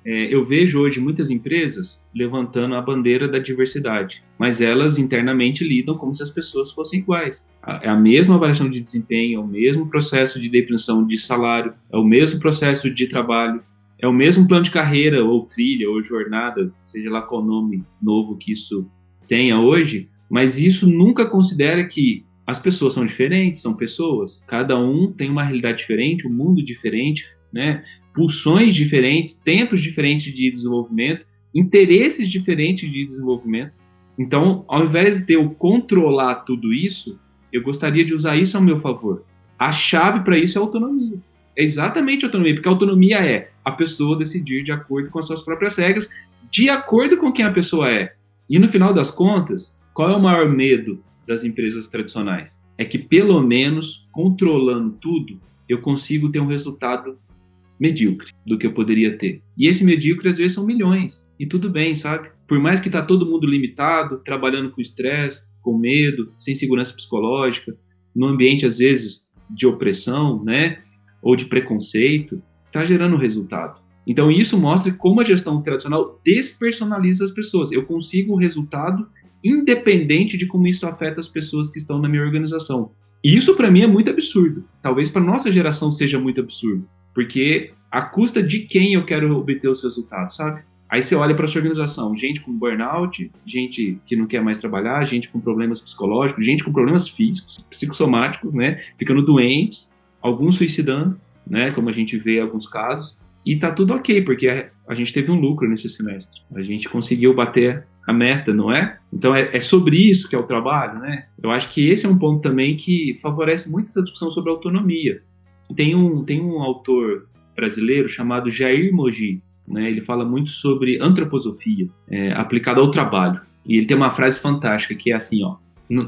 É, eu vejo hoje muitas empresas levantando a bandeira da diversidade, mas elas internamente lidam como se as pessoas fossem iguais. É a mesma avaliação de desempenho, é o mesmo processo de definição de salário, é o mesmo processo de trabalho, é o mesmo plano de carreira, ou trilha, ou jornada, seja lá qual nome novo que isso tenha hoje, mas isso nunca considera que as pessoas são diferentes, são pessoas, cada um tem uma realidade diferente, um mundo diferente, né? pulsões diferentes, tempos diferentes de desenvolvimento, interesses diferentes de desenvolvimento. Então, ao invés de eu controlar tudo isso, eu gostaria de usar isso ao meu favor. A chave para isso é autonomia. É exatamente autonomia, porque autonomia é a pessoa decidir de acordo com as suas próprias regras, de acordo com quem a pessoa é. E no final das contas, qual é o maior medo das empresas tradicionais? É que pelo menos controlando tudo, eu consigo ter um resultado medíocre do que eu poderia ter. E esse medíocre às vezes são milhões. E tudo bem, sabe? Por mais que tá todo mundo limitado, trabalhando com estresse, com medo, sem segurança psicológica, num ambiente às vezes de opressão, né, ou de preconceito, tá gerando resultado. Então isso mostra como a gestão tradicional despersonaliza as pessoas. Eu consigo o resultado independente de como isso afeta as pessoas que estão na minha organização. E isso para mim é muito absurdo. Talvez para nossa geração seja muito absurdo. Porque a custa de quem eu quero obter os resultados, sabe? Aí você olha para sua organização, gente com burnout, gente que não quer mais trabalhar, gente com problemas psicológicos, gente com problemas físicos, psicossomáticos, né? Ficando doentes, alguns suicidando, né? Como a gente vê em alguns casos. E tá tudo ok, porque a gente teve um lucro nesse semestre. A gente conseguiu bater a meta, não é? Então é, é, sobre isso que é o trabalho, né? Eu acho que esse é um ponto também que favorece muito essa discussão sobre autonomia. Tem um, tem um autor brasileiro chamado Jair Mogi, né? Ele fala muito sobre antroposofia é, aplicada ao trabalho. E ele tem uma frase fantástica que é assim, ó.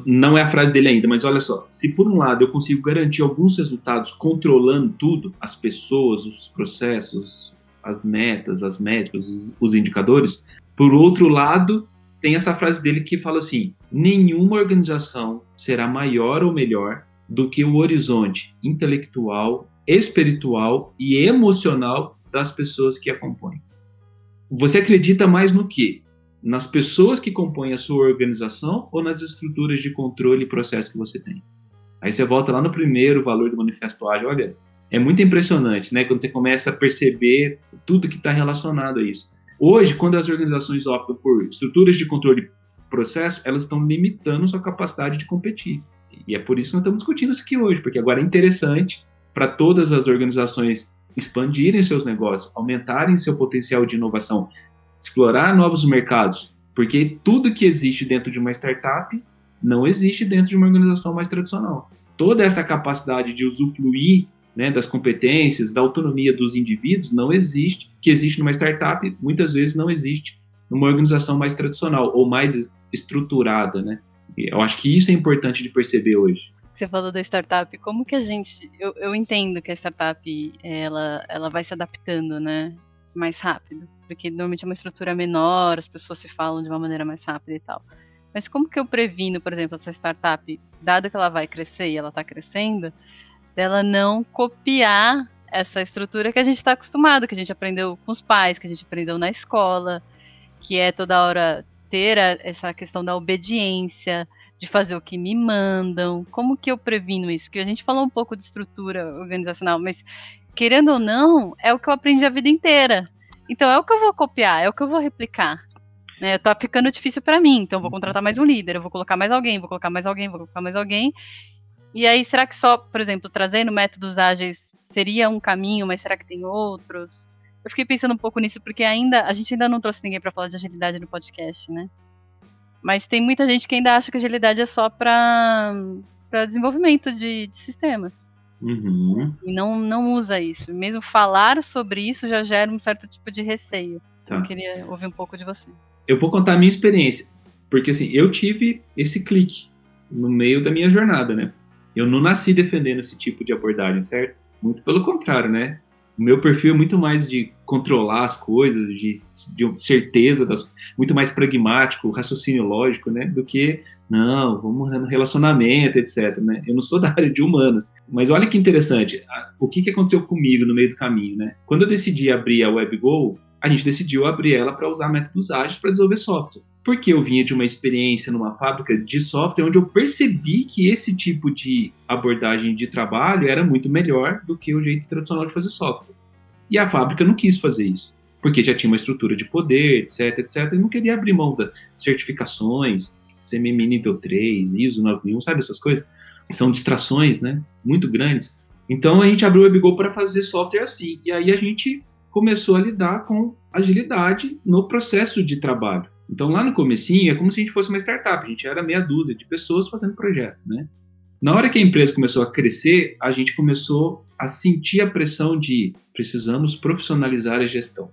Não é a frase dele ainda, mas olha só. Se por um lado eu consigo garantir alguns resultados controlando tudo, as pessoas, os processos, as metas, as métricas, os, os indicadores, por outro lado, tem essa frase dele que fala assim: nenhuma organização será maior ou melhor do que o horizonte intelectual, espiritual e emocional das pessoas que a compõem. Você acredita mais no que? Nas pessoas que compõem a sua organização ou nas estruturas de controle e processo que você tem? Aí você volta lá no primeiro valor do manifesto ágil, olha, é muito impressionante, né? Quando você começa a perceber tudo que está relacionado a isso. Hoje, quando as organizações optam por estruturas de controle e processo, elas estão limitando sua capacidade de competir. E é por isso que nós estamos discutindo isso aqui hoje, porque agora é interessante para todas as organizações expandirem seus negócios, aumentarem seu potencial de inovação, explorar novos mercados, porque tudo que existe dentro de uma startup não existe dentro de uma organização mais tradicional. Toda essa capacidade de usufruir né, das competências, da autonomia dos indivíduos não existe, que existe numa startup, muitas vezes não existe numa organização mais tradicional ou mais estruturada, né? Eu acho que isso é importante de perceber hoje. Você falou da startup, como que a gente. Eu, eu entendo que a startup ela, ela vai se adaptando, né? Mais rápido. Porque normalmente é uma estrutura menor, as pessoas se falam de uma maneira mais rápida e tal. Mas como que eu previno, por exemplo, essa startup, dado que ela vai crescer e ela está crescendo, dela não copiar essa estrutura que a gente está acostumado, que a gente aprendeu com os pais, que a gente aprendeu na escola, que é toda hora ter a, essa questão da obediência, de fazer o que me mandam. Como que eu previno isso? Porque a gente falou um pouco de estrutura organizacional, mas querendo ou não, é o que eu aprendi a vida inteira. Então é o que eu vou copiar, é o que eu vou replicar. Né, tá ficando difícil para mim, então vou contratar mais um líder, eu vou colocar mais alguém, vou colocar mais alguém, vou colocar mais alguém. E aí, será que só, por exemplo, trazendo métodos ágeis seria um caminho, mas será que tem outros? Eu fiquei pensando um pouco nisso, porque ainda a gente ainda não trouxe ninguém para falar de agilidade no podcast, né? Mas tem muita gente que ainda acha que agilidade é só para desenvolvimento de, de sistemas. Uhum. E não, não usa isso. Mesmo falar sobre isso já gera um certo tipo de receio. Tá. Eu queria ouvir um pouco de você eu vou contar a minha experiência. Porque assim, eu tive esse clique no meio da minha jornada, né? Eu não nasci defendendo esse tipo de abordagem, certo? Muito pelo contrário, né? O meu perfil é muito mais de controlar as coisas, de, de certeza, das, muito mais pragmático, raciocínio lógico, né? Do que, não, vamos no relacionamento, etc. Né? Eu não sou da área de humanas. Mas olha que interessante, o que, que aconteceu comigo no meio do caminho, né? Quando eu decidi abrir a WebGo, a gente decidiu abrir ela para usar métodos ágeis para desenvolver software. Porque eu vinha de uma experiência numa fábrica de software onde eu percebi que esse tipo de abordagem de trabalho era muito melhor do que o jeito tradicional de fazer software. E a fábrica não quis fazer isso, porque já tinha uma estrutura de poder, etc, etc, e não queria abrir mão das certificações, CMM nível 3, ISO 9001, sabe essas coisas? São distrações, né, muito grandes. Então a gente abriu o WebGo para fazer software assim, e aí a gente começou a lidar com agilidade no processo de trabalho. Então lá no comecinho é como se a gente fosse uma startup, a gente era meia dúzia de pessoas fazendo projetos, né? Na hora que a empresa começou a crescer, a gente começou a sentir a pressão de precisamos profissionalizar a gestão.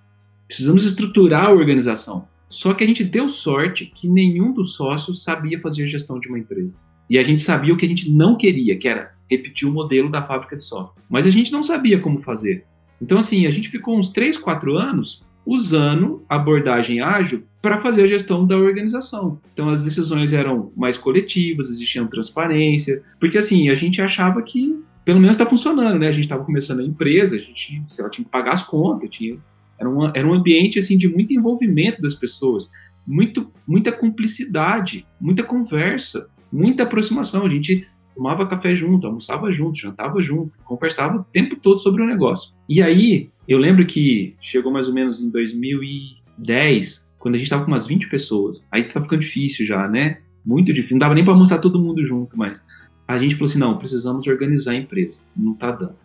Precisamos estruturar a organização. Só que a gente deu sorte que nenhum dos sócios sabia fazer gestão de uma empresa. E a gente sabia o que a gente não queria, que era repetir o modelo da fábrica de software. Mas a gente não sabia como fazer. Então, assim, a gente ficou uns 3, 4 anos usando abordagem ágil para fazer a gestão da organização. Então, as decisões eram mais coletivas, existia transparência, porque, assim, a gente achava que pelo menos está funcionando, né? A gente estava começando a empresa, a gente sei lá, tinha que pagar as contas, tinha, era, uma, era um ambiente assim de muito envolvimento das pessoas, muito, muita cumplicidade, muita conversa, muita aproximação. A gente tomava café junto, almoçava junto, jantava junto, conversava o tempo todo sobre o negócio. E aí, eu lembro que chegou mais ou menos em 2010, quando a gente tava com umas 20 pessoas. Aí tá ficando difícil já, né? Muito difícil. Não dava nem para almoçar todo mundo junto, mas a gente falou assim: não, precisamos organizar a empresa. Não tá dando.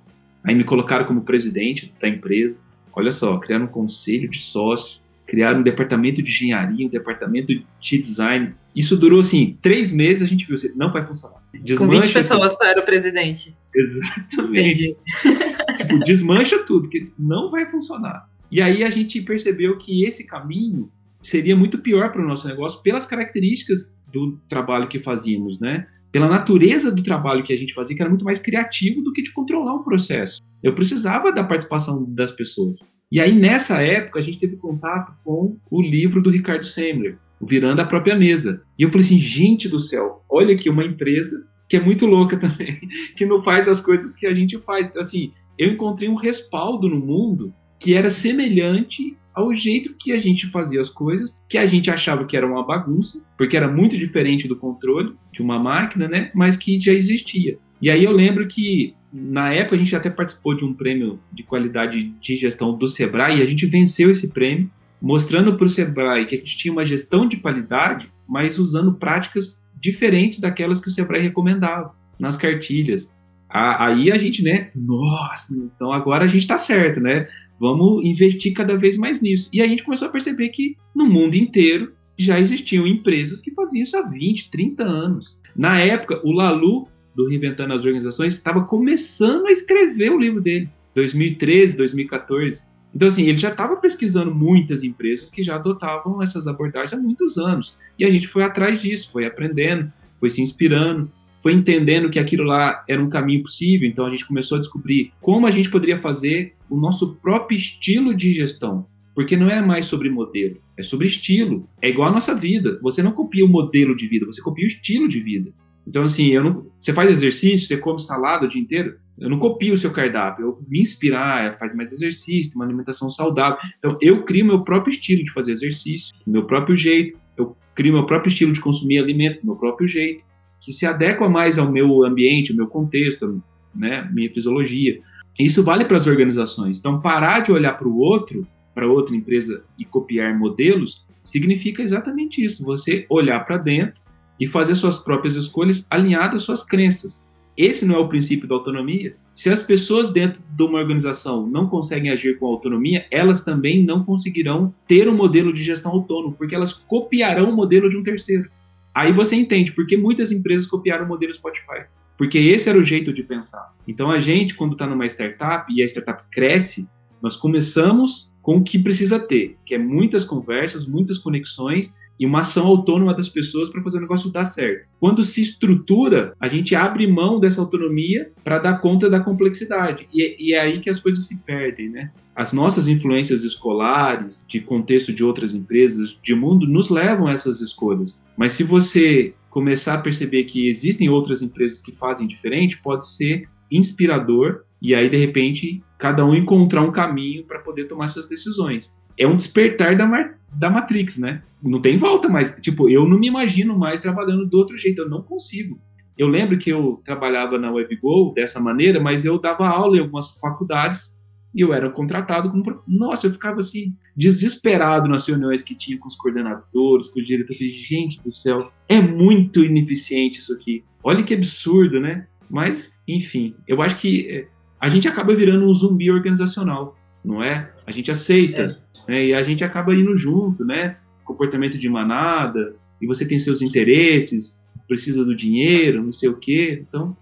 Aí me colocaram como presidente da empresa. Olha só, criaram um conselho de sócio, criaram um departamento de engenharia, um departamento de design. Isso durou assim, três meses a gente viu, assim, não vai funcionar. Desmancha Com 20 pessoas tu era o presidente. Exatamente. tipo, desmancha tudo, porque não vai funcionar. E aí a gente percebeu que esse caminho seria muito pior para o nosso negócio pelas características do trabalho que fazíamos, né? Pela natureza do trabalho que a gente fazia, que era muito mais criativo do que de controlar um processo. Eu precisava da participação das pessoas. E aí, nessa época, a gente teve contato com o livro do Ricardo Semler, Virando a Própria Mesa. E eu falei assim, gente do céu, olha aqui uma empresa que é muito louca também, que não faz as coisas que a gente faz. Assim, eu encontrei um respaldo no mundo que era semelhante ao jeito que a gente fazia as coisas, que a gente achava que era uma bagunça, porque era muito diferente do controle de uma máquina, né? Mas que já existia. E aí eu lembro que na época a gente até participou de um prêmio de qualidade de gestão do Sebrae e a gente venceu esse prêmio, mostrando para o Sebrae que a gente tinha uma gestão de qualidade, mas usando práticas diferentes daquelas que o Sebrae recomendava nas cartilhas. Aí a gente, né, nossa, então agora a gente está certo, né? Vamos investir cada vez mais nisso. E a gente começou a perceber que no mundo inteiro já existiam empresas que faziam isso há 20, 30 anos. Na época, o Lalu do Reinventando as Organizações, estava começando a escrever o livro dele, 2013, 2014. Então, assim, ele já estava pesquisando muitas empresas que já adotavam essas abordagens há muitos anos. E a gente foi atrás disso, foi aprendendo, foi se inspirando, foi entendendo que aquilo lá era um caminho possível. Então, a gente começou a descobrir como a gente poderia fazer o nosso próprio estilo de gestão. Porque não é mais sobre modelo, é sobre estilo. É igual a nossa vida. Você não copia o modelo de vida, você copia o estilo de vida. Então, assim, eu não, você faz exercício, você come salada o dia inteiro, eu não copio o seu cardápio, eu me inspirar, faz mais exercício, uma alimentação saudável. Então, eu crio meu próprio estilo de fazer exercício, meu próprio jeito, eu crio meu próprio estilo de consumir alimento, meu próprio jeito, que se adequa mais ao meu ambiente, ao meu contexto, né, minha fisiologia. Isso vale para as organizações. Então, parar de olhar para o outro para outra empresa e copiar modelos, significa exatamente isso: você olhar para dentro e fazer suas próprias escolhas alinhadas às suas crenças. Esse não é o princípio da autonomia. Se as pessoas dentro de uma organização não conseguem agir com autonomia, elas também não conseguirão ter um modelo de gestão autônomo, porque elas copiarão o modelo de um terceiro. Aí você entende por que muitas empresas copiaram o modelo Spotify. Porque esse era o jeito de pensar. Então a gente, quando está numa startup e a startup cresce, nós começamos com o que precisa ter, que é muitas conversas, muitas conexões e uma ação autônoma das pessoas para fazer o negócio dar certo. Quando se estrutura, a gente abre mão dessa autonomia para dar conta da complexidade. E, e, é aí que as coisas se perdem, né? As nossas influências escolares, de contexto de outras empresas, de mundo, nos levam a essas escolhas. Mas se você começar a perceber que existem outras empresas que fazem diferente, pode ser inspirador e aí, de repente, cada um encontrar um caminho para poder tomar essas decisões. É um despertar da, da Matrix, né? Não tem volta mais. Tipo, eu não me imagino mais trabalhando do outro jeito, eu não consigo. Eu lembro que eu trabalhava na WebGo dessa maneira, mas eu dava aula em algumas faculdades e eu era contratado como. Nossa, eu ficava assim, desesperado nas reuniões que tinha com os coordenadores, com o diretor. Eu falei, gente do céu, é muito ineficiente isso aqui. Olha que absurdo, né? Mas, enfim, eu acho que é, a gente acaba virando um zumbi organizacional, não é? A gente aceita, é. Né? e a gente acaba indo junto, né? Comportamento de manada, e você tem seus interesses, precisa do dinheiro, não sei o quê, então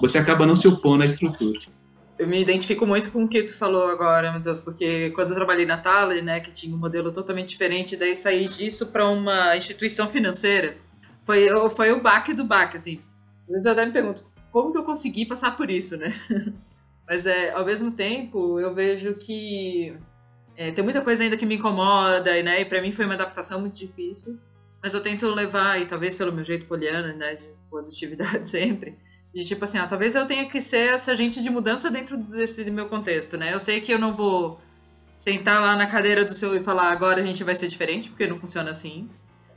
você acaba não se opondo à estrutura. Eu me identifico muito com o que tu falou agora, Matheus, porque quando eu trabalhei na Thaler, né, que tinha um modelo totalmente diferente, daí sair disso para uma instituição financeira, foi, foi o baque do baque, assim. Às vezes eu até me pergunto, como que eu consegui passar por isso, né? Mas é, ao mesmo tempo, eu vejo que é, tem muita coisa ainda que me incomoda, né? E para mim foi uma adaptação muito difícil. Mas eu tento levar, e talvez pelo meu jeito poliana, né? De positividade sempre. De tipo assim, ah, talvez eu tenha que ser essa agente de mudança dentro desse meu contexto, né? Eu sei que eu não vou sentar lá na cadeira do seu e falar agora a gente vai ser diferente, porque não funciona assim.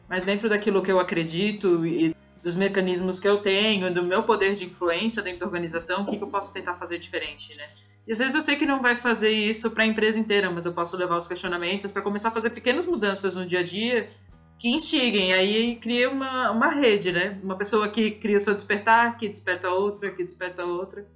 Mas dentro daquilo que eu acredito e dos mecanismos que eu tenho, do meu poder de influência dentro da organização, o que, que eu posso tentar fazer diferente, né? E às vezes eu sei que não vai fazer isso para a empresa inteira, mas eu posso levar os questionamentos para começar a fazer pequenas mudanças no dia a dia que instiguem. Aí cria uma, uma rede, né? Uma pessoa que cria o seu despertar, que desperta outra, que desperta outra.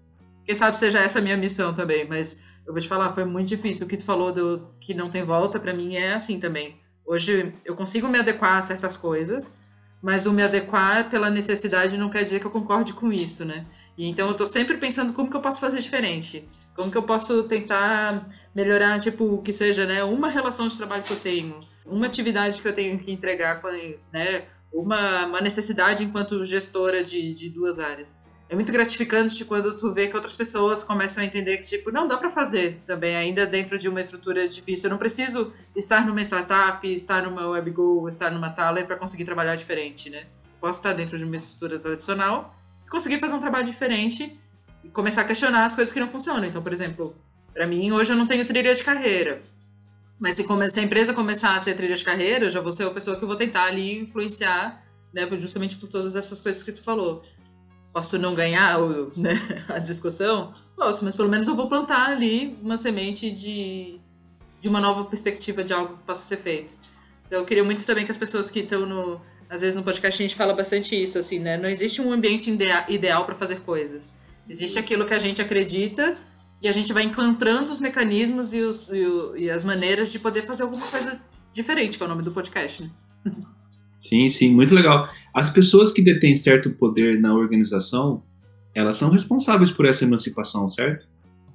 Quem sabe seja essa a minha missão também, mas eu vou te falar, foi muito difícil. O que tu falou do que não tem volta, para mim é assim também. Hoje eu consigo me adequar a certas coisas, mas o me adequar pela necessidade não quer dizer que eu concorde com isso, né? E então eu tô sempre pensando como que eu posso fazer diferente. Como que eu posso tentar melhorar, tipo, que seja, né, uma relação de trabalho que eu tenho, uma atividade que eu tenho que entregar, né, uma, uma necessidade enquanto gestora de, de duas áreas é muito gratificante quando tu vê que outras pessoas começam a entender que, tipo, não, dá para fazer também, ainda dentro de uma estrutura difícil. Eu não preciso estar numa startup, estar numa WebGo, estar numa Thaler para conseguir trabalhar diferente, né? posso estar dentro de uma estrutura tradicional e conseguir fazer um trabalho diferente e começar a questionar as coisas que não funcionam. Então, por exemplo, para mim, hoje eu não tenho trilha de carreira. Mas se, se a empresa começar a ter trilha de carreira, eu já vou ser a pessoa que eu vou tentar ali influenciar, né, justamente por todas essas coisas que tu falou posso não ganhar né, a discussão? Posso, mas pelo menos eu vou plantar ali uma semente de, de uma nova perspectiva de algo que possa ser feito. Então, eu queria muito também que as pessoas que estão no. Às vezes no podcast a gente fala bastante isso, assim, né? Não existe um ambiente ideal para fazer coisas. Existe aquilo que a gente acredita e a gente vai encontrando os mecanismos e, os, e, o, e as maneiras de poder fazer alguma coisa diferente, que é o nome do podcast, né? Sim, sim, muito legal. As pessoas que detêm certo poder na organização, elas são responsáveis por essa emancipação, certo?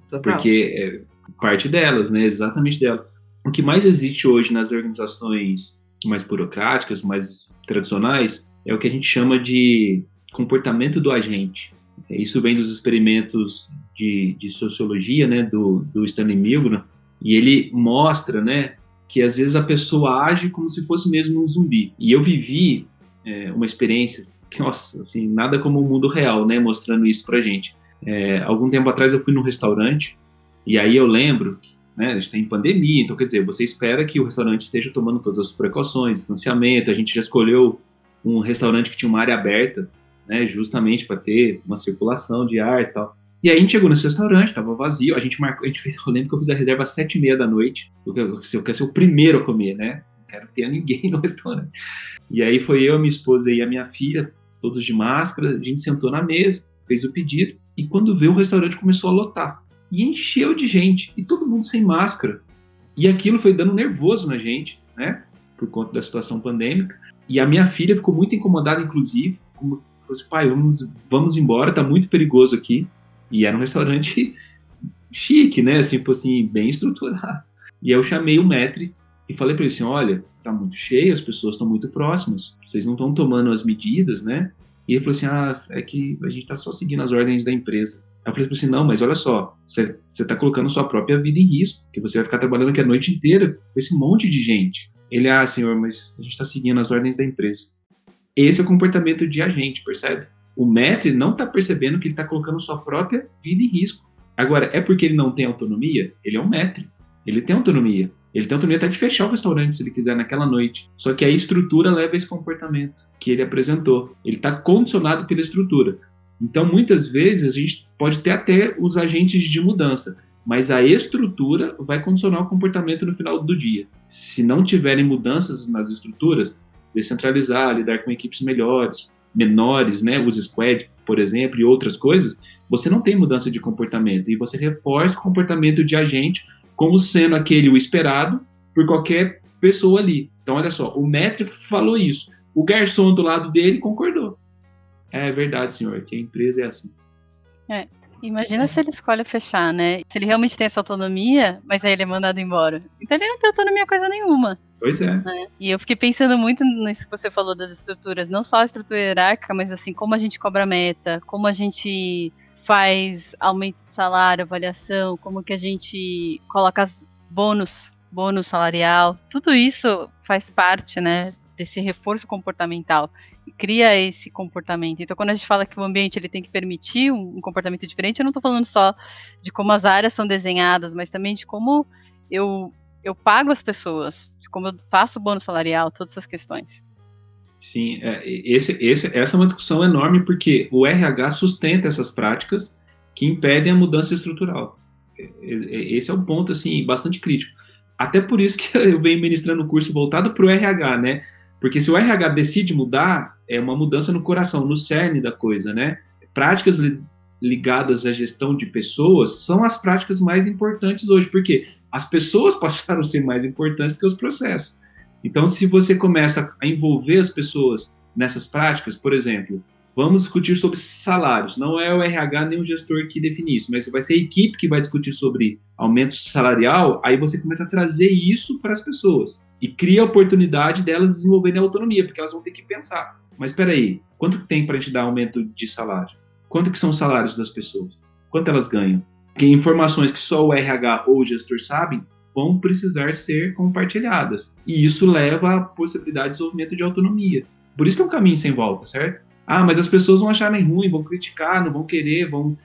Total. Porque é parte delas, né? Exatamente delas. O que mais existe hoje nas organizações mais burocráticas, mais tradicionais, é o que a gente chama de comportamento do agente. Isso vem dos experimentos de, de sociologia, né, do, do Stanley Milgram, e ele mostra, né, que às vezes a pessoa age como se fosse mesmo um zumbi. E eu vivi é, uma experiência, que, nossa, assim, nada como o mundo real, né, mostrando isso pra gente. É, algum tempo atrás eu fui num restaurante e aí eu lembro que né, a gente tem pandemia, então quer dizer, você espera que o restaurante esteja tomando todas as precauções, distanciamento, a gente já escolheu um restaurante que tinha uma área aberta, né, justamente para ter uma circulação de ar e tal. E aí a gente chegou nesse restaurante, tava vazio, a gente marcou, a gente fez, eu lembro que eu fiz a reserva às sete e meia da noite, porque eu, quero ser o primeiro a comer, né? Não quero ter ninguém no restaurante. E aí foi eu, minha esposa e a minha filha, todos de máscara, a gente sentou na mesa, fez o pedido, e quando veio o restaurante começou a lotar. E encheu de gente, e todo mundo sem máscara. E aquilo foi dando nervoso na gente, né? Por conta da situação pandêmica. E a minha filha ficou muito incomodada, inclusive, como falou assim, pai, vamos, vamos embora, tá muito perigoso aqui. E era um restaurante chique, né? Assim, tipo assim, bem estruturado. E eu chamei o metre e falei para ele assim: olha, tá muito cheio, as pessoas estão muito próximas, vocês não estão tomando as medidas, né? E ele falou assim: ah, é que a gente tá só seguindo as ordens da empresa. Eu falei assim: não, mas olha só, você está colocando sua própria vida em risco, porque você vai ficar trabalhando aqui a noite inteira com esse monte de gente. Ele, ah, senhor, mas a gente está seguindo as ordens da empresa. Esse é o comportamento de agente, percebe? O maître não está percebendo que ele está colocando sua própria vida em risco. Agora, é porque ele não tem autonomia? Ele é um maître. Ele tem autonomia. Ele tem autonomia até de fechar o restaurante se ele quiser naquela noite. Só que a estrutura leva esse comportamento que ele apresentou. Ele está condicionado pela estrutura. Então, muitas vezes, a gente pode ter até os agentes de mudança, mas a estrutura vai condicionar o comportamento no final do dia. Se não tiverem mudanças nas estruturas, descentralizar, lidar com equipes melhores, menores, né, os squads, por exemplo, e outras coisas, você não tem mudança de comportamento e você reforça o comportamento de agente como sendo aquele o esperado por qualquer pessoa ali. Então, olha só, o Metri falou isso, o garçom do lado dele concordou. É verdade, senhor, que a empresa é assim. É. Imagina se ele escolhe fechar, né? Se ele realmente tem essa autonomia, mas aí ele é mandado embora. Então ele não tem autonomia coisa nenhuma. Pois é. Né? E eu fiquei pensando muito nisso que você falou das estruturas, não só a estrutura hierárquica, mas assim, como a gente cobra meta, como a gente faz aumento de salário, avaliação, como que a gente coloca bônus, bônus salarial, tudo isso faz parte, né, desse reforço comportamental cria esse comportamento. Então, quando a gente fala que o ambiente ele tem que permitir um, um comportamento diferente, eu não estou falando só de como as áreas são desenhadas, mas também de como eu, eu pago as pessoas, de como eu faço bônus salarial, todas essas questões. Sim, é, esse, esse, essa é uma discussão enorme porque o RH sustenta essas práticas que impedem a mudança estrutural. Esse é um ponto assim bastante crítico. Até por isso que eu venho ministrando um curso voltado para o RH, né? Porque se o RH decide mudar, é uma mudança no coração, no cerne da coisa, né? Práticas li ligadas à gestão de pessoas são as práticas mais importantes hoje, porque as pessoas passaram a ser mais importantes que os processos. Então, se você começa a envolver as pessoas nessas práticas, por exemplo, vamos discutir sobre salários. Não é o RH nem o gestor que define isso, mas vai ser a equipe que vai discutir sobre aumento salarial. Aí você começa a trazer isso para as pessoas e cria a oportunidade delas desenvolverem autonomia, porque elas vão ter que pensar. Mas espera aí, quanto tem para a gente dar aumento de salário? Quanto que são os salários das pessoas? Quanto elas ganham? Porque informações que só o RH ou o gestor sabem vão precisar ser compartilhadas. E isso leva à possibilidade de desenvolvimento de autonomia. Por isso que é um caminho sem volta, certo? Ah, mas as pessoas vão acharem ruim, vão criticar, não vão querer, vão.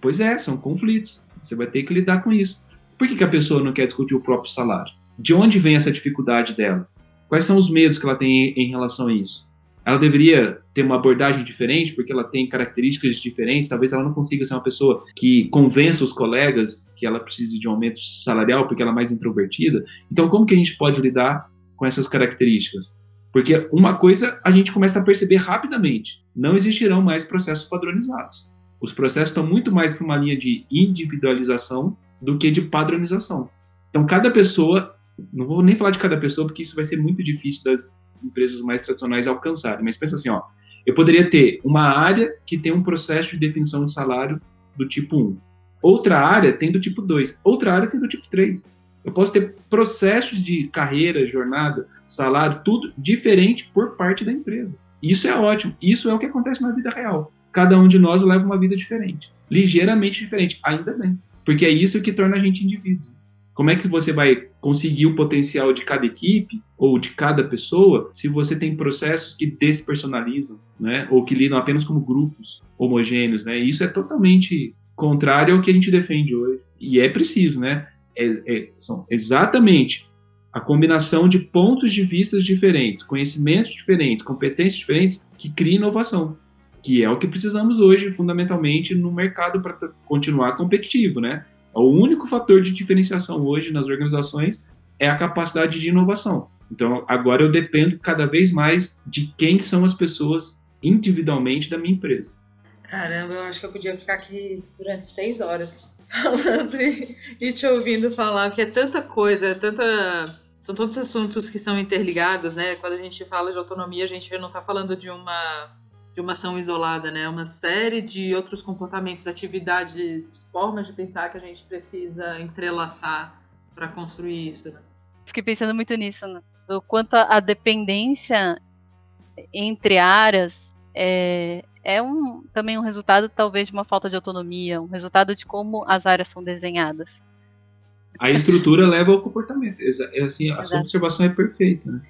Pois é, são conflitos. Você vai ter que lidar com isso. Por que, que a pessoa não quer discutir o próprio salário? De onde vem essa dificuldade dela? Quais são os medos que ela tem em relação a isso? Ela deveria ter uma abordagem diferente porque ela tem características diferentes. Talvez ela não consiga ser uma pessoa que convença os colegas que ela precisa de um aumento salarial porque ela é mais introvertida. Então, como que a gente pode lidar com essas características? Porque uma coisa a gente começa a perceber rapidamente: não existirão mais processos padronizados. Os processos estão muito mais para uma linha de individualização do que de padronização. Então, cada pessoa não vou nem falar de cada pessoa, porque isso vai ser muito difícil das empresas mais tradicionais alcançarem. Mas pensa assim, ó, eu poderia ter uma área que tem um processo de definição de salário do tipo 1. Outra área tem do tipo 2. Outra área tem do tipo 3. Eu posso ter processos de carreira, jornada, salário, tudo diferente por parte da empresa. Isso é ótimo. Isso é o que acontece na vida real. Cada um de nós leva uma vida diferente. Ligeiramente diferente. Ainda bem. Porque é isso que torna a gente indivíduos. Como é que você vai conseguir o potencial de cada equipe ou de cada pessoa se você tem processos que despersonalizam, né? Ou que lidam apenas como grupos homogêneos, né? Isso é totalmente contrário ao que a gente defende hoje. E é preciso, né? É, é, são exatamente a combinação de pontos de vista diferentes, conhecimentos diferentes, competências diferentes que cria inovação. que é o que precisamos hoje, fundamentalmente, no mercado para continuar competitivo, né? O único fator de diferenciação hoje nas organizações é a capacidade de inovação. Então, agora eu dependo cada vez mais de quem são as pessoas individualmente da minha empresa. Caramba, eu acho que eu podia ficar aqui durante seis horas falando e, e te ouvindo falar, porque é tanta coisa, é tanta. São todos assuntos que são interligados, né? Quando a gente fala de autonomia, a gente não está falando de uma de uma ação isolada, né? Uma série de outros comportamentos, atividades, formas de pensar que a gente precisa entrelaçar para construir isso. Né? Fiquei pensando muito nisso, né? do quanto a dependência entre áreas é, é um, também um resultado talvez de uma falta de autonomia, um resultado de como as áreas são desenhadas. A estrutura leva ao comportamento. É assim, a sua observação é perfeita. Né?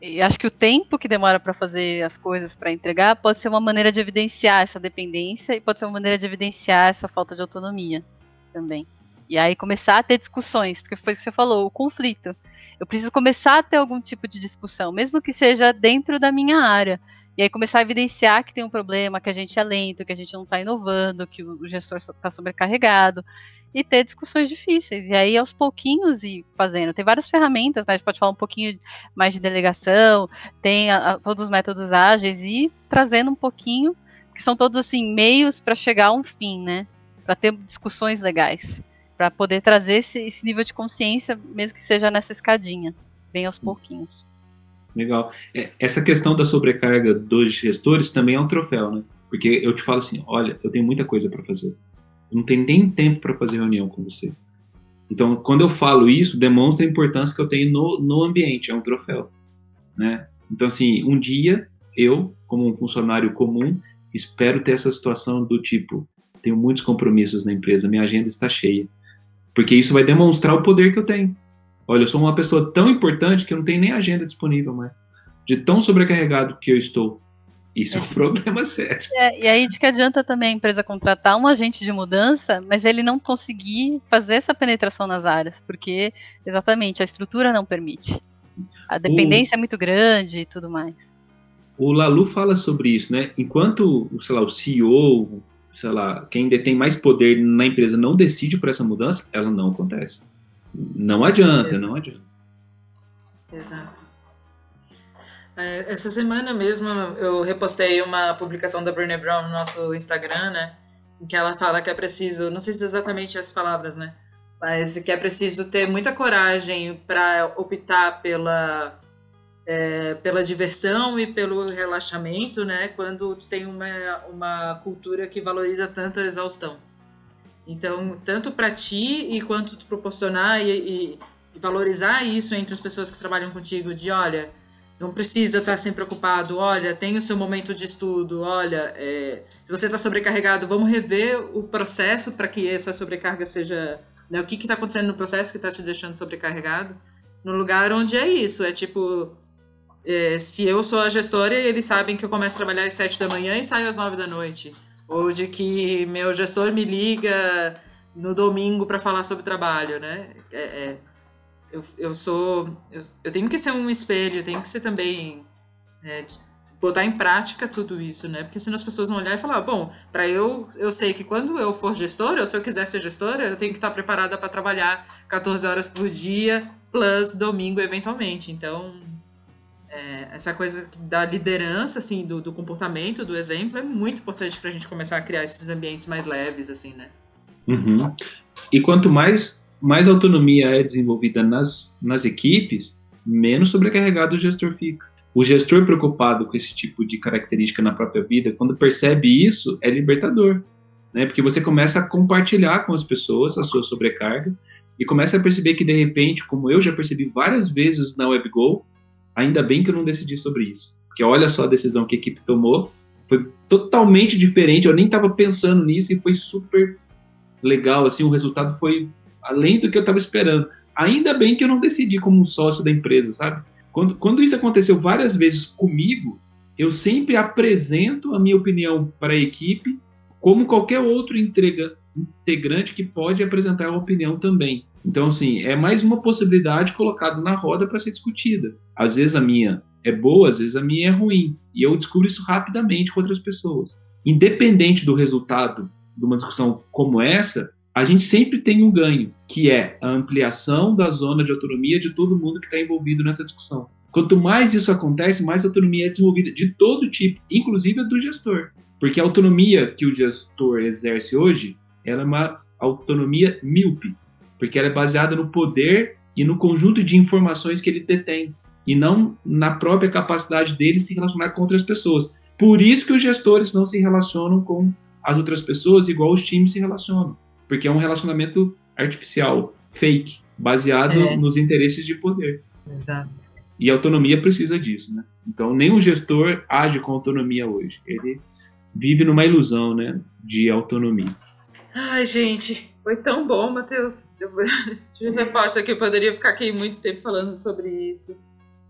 E acho que o tempo que demora para fazer as coisas para entregar pode ser uma maneira de evidenciar essa dependência e pode ser uma maneira de evidenciar essa falta de autonomia também. E aí começar a ter discussões, porque foi o que você falou, o conflito. Eu preciso começar a ter algum tipo de discussão, mesmo que seja dentro da minha área. E aí começar a evidenciar que tem um problema, que a gente é lento, que a gente não está inovando, que o gestor está sobrecarregado. E ter discussões difíceis. E aí, aos pouquinhos, ir fazendo. Tem várias ferramentas, né? A gente pode falar um pouquinho mais de delegação, tem a, a, todos os métodos ágeis, e trazendo um pouquinho, que são todos, assim, meios para chegar a um fim, né? Para ter discussões legais para poder trazer esse, esse, nível de consciência, mesmo que seja nessa escadinha, bem aos pouquinhos. Legal. É, essa questão da sobrecarga dos gestores também é um troféu, né? Porque eu te falo assim, olha, eu tenho muita coisa para fazer. Não tenho nem tempo para fazer reunião com você. Então, quando eu falo isso, demonstra a importância que eu tenho no, no ambiente, é um troféu, né? Então, assim, um dia eu, como um funcionário comum, espero ter essa situação do tipo, tenho muitos compromissos na empresa, minha agenda está cheia. Porque isso vai demonstrar o poder que eu tenho. Olha, eu sou uma pessoa tão importante que eu não tenho nem agenda disponível mais. De tão sobrecarregado que eu estou. Isso é um problema sério. É, e aí de que adianta também a empresa contratar um agente de mudança, mas ele não conseguir fazer essa penetração nas áreas, porque exatamente a estrutura não permite. A dependência o, é muito grande e tudo mais. O Lalu fala sobre isso, né? Enquanto, sei lá, o CEO, sei lá, quem detém mais poder na empresa não decide por essa mudança, ela não acontece. Não adianta, Exato. não adianta. Exato. É, essa semana mesmo eu repostei uma publicação da Brené Brown no nosso Instagram, né? Em que ela fala que é preciso, não sei se é exatamente as palavras, né? Mas que é preciso ter muita coragem para optar pela é, pela diversão e pelo relaxamento, né? Quando tu tem uma, uma cultura que valoriza tanto a exaustão. Então, tanto para ti e quanto tu proporcionar e, e, e, valorizar isso entre as pessoas que trabalham contigo, de olha, não precisa estar sempre preocupado, olha, tem o seu momento de estudo, olha, é, se você está sobrecarregado, vamos rever o processo para que essa sobrecarga seja, né, o que está acontecendo no processo que está te deixando sobrecarregado, no lugar onde é isso, é tipo, é, se eu sou a gestora, eles sabem que eu começo a trabalhar às sete da manhã e saio às nove da noite. Ou de que meu gestor me liga no domingo para falar sobre trabalho, né? É, é, eu, eu sou. Eu, eu, tenho que ser um espelho, eu tenho que ser também. É, botar em prática tudo isso, né? Porque senão as pessoas vão olhar e falar, bom, para eu, eu sei que quando eu for gestora, ou se eu quiser ser gestora, eu tenho que estar preparada para trabalhar 14 horas por dia, plus domingo eventualmente. Então, é, essa coisa da liderança, assim, do, do, comportamento, do exemplo, é muito importante para a gente começar a criar esses ambientes mais leves, assim, né? Uhum. E quanto mais, mais autonomia é desenvolvida nas, nas equipes, menos sobrecarregado o gestor fica. O gestor preocupado com esse tipo de característica na própria vida, quando percebe isso, é libertador. Né? Porque você começa a compartilhar com as pessoas a sua sobrecarga e começa a perceber que, de repente, como eu já percebi várias vezes na WebGo, ainda bem que eu não decidi sobre isso. Porque olha só a decisão que a equipe tomou, foi totalmente diferente, eu nem estava pensando nisso e foi super legal, assim, o resultado foi além do que eu estava esperando. Ainda bem que eu não decidi como um sócio da empresa, sabe? Quando, quando isso aconteceu várias vezes comigo, eu sempre apresento a minha opinião para a equipe, como qualquer outro entrega, integrante que pode apresentar a opinião também. Então, assim, é mais uma possibilidade colocada na roda para ser discutida. Às vezes a minha é boa, às vezes a minha é ruim. E eu descubro isso rapidamente com outras pessoas. Independente do resultado de uma discussão como essa, a gente sempre tem um ganho, que é a ampliação da zona de autonomia de todo mundo que está envolvido nessa discussão. Quanto mais isso acontece, mais autonomia é desenvolvida de todo tipo, inclusive a do gestor. Porque a autonomia que o gestor exerce hoje, ela é uma autonomia míope, porque ela é baseada no poder e no conjunto de informações que ele detém, e não na própria capacidade dele se relacionar com outras pessoas. Por isso que os gestores não se relacionam com as outras pessoas igual os times se relacionam, porque é um relacionamento artificial, fake, baseado é. nos interesses de poder. Exato. E a autonomia precisa disso, né? Então, nem o gestor age com autonomia hoje. Ele vive numa ilusão, né, de autonomia. Ai, gente, foi tão bom, Matheus. Eu, eu reforço aqui, eu poderia ficar aqui muito tempo falando sobre isso.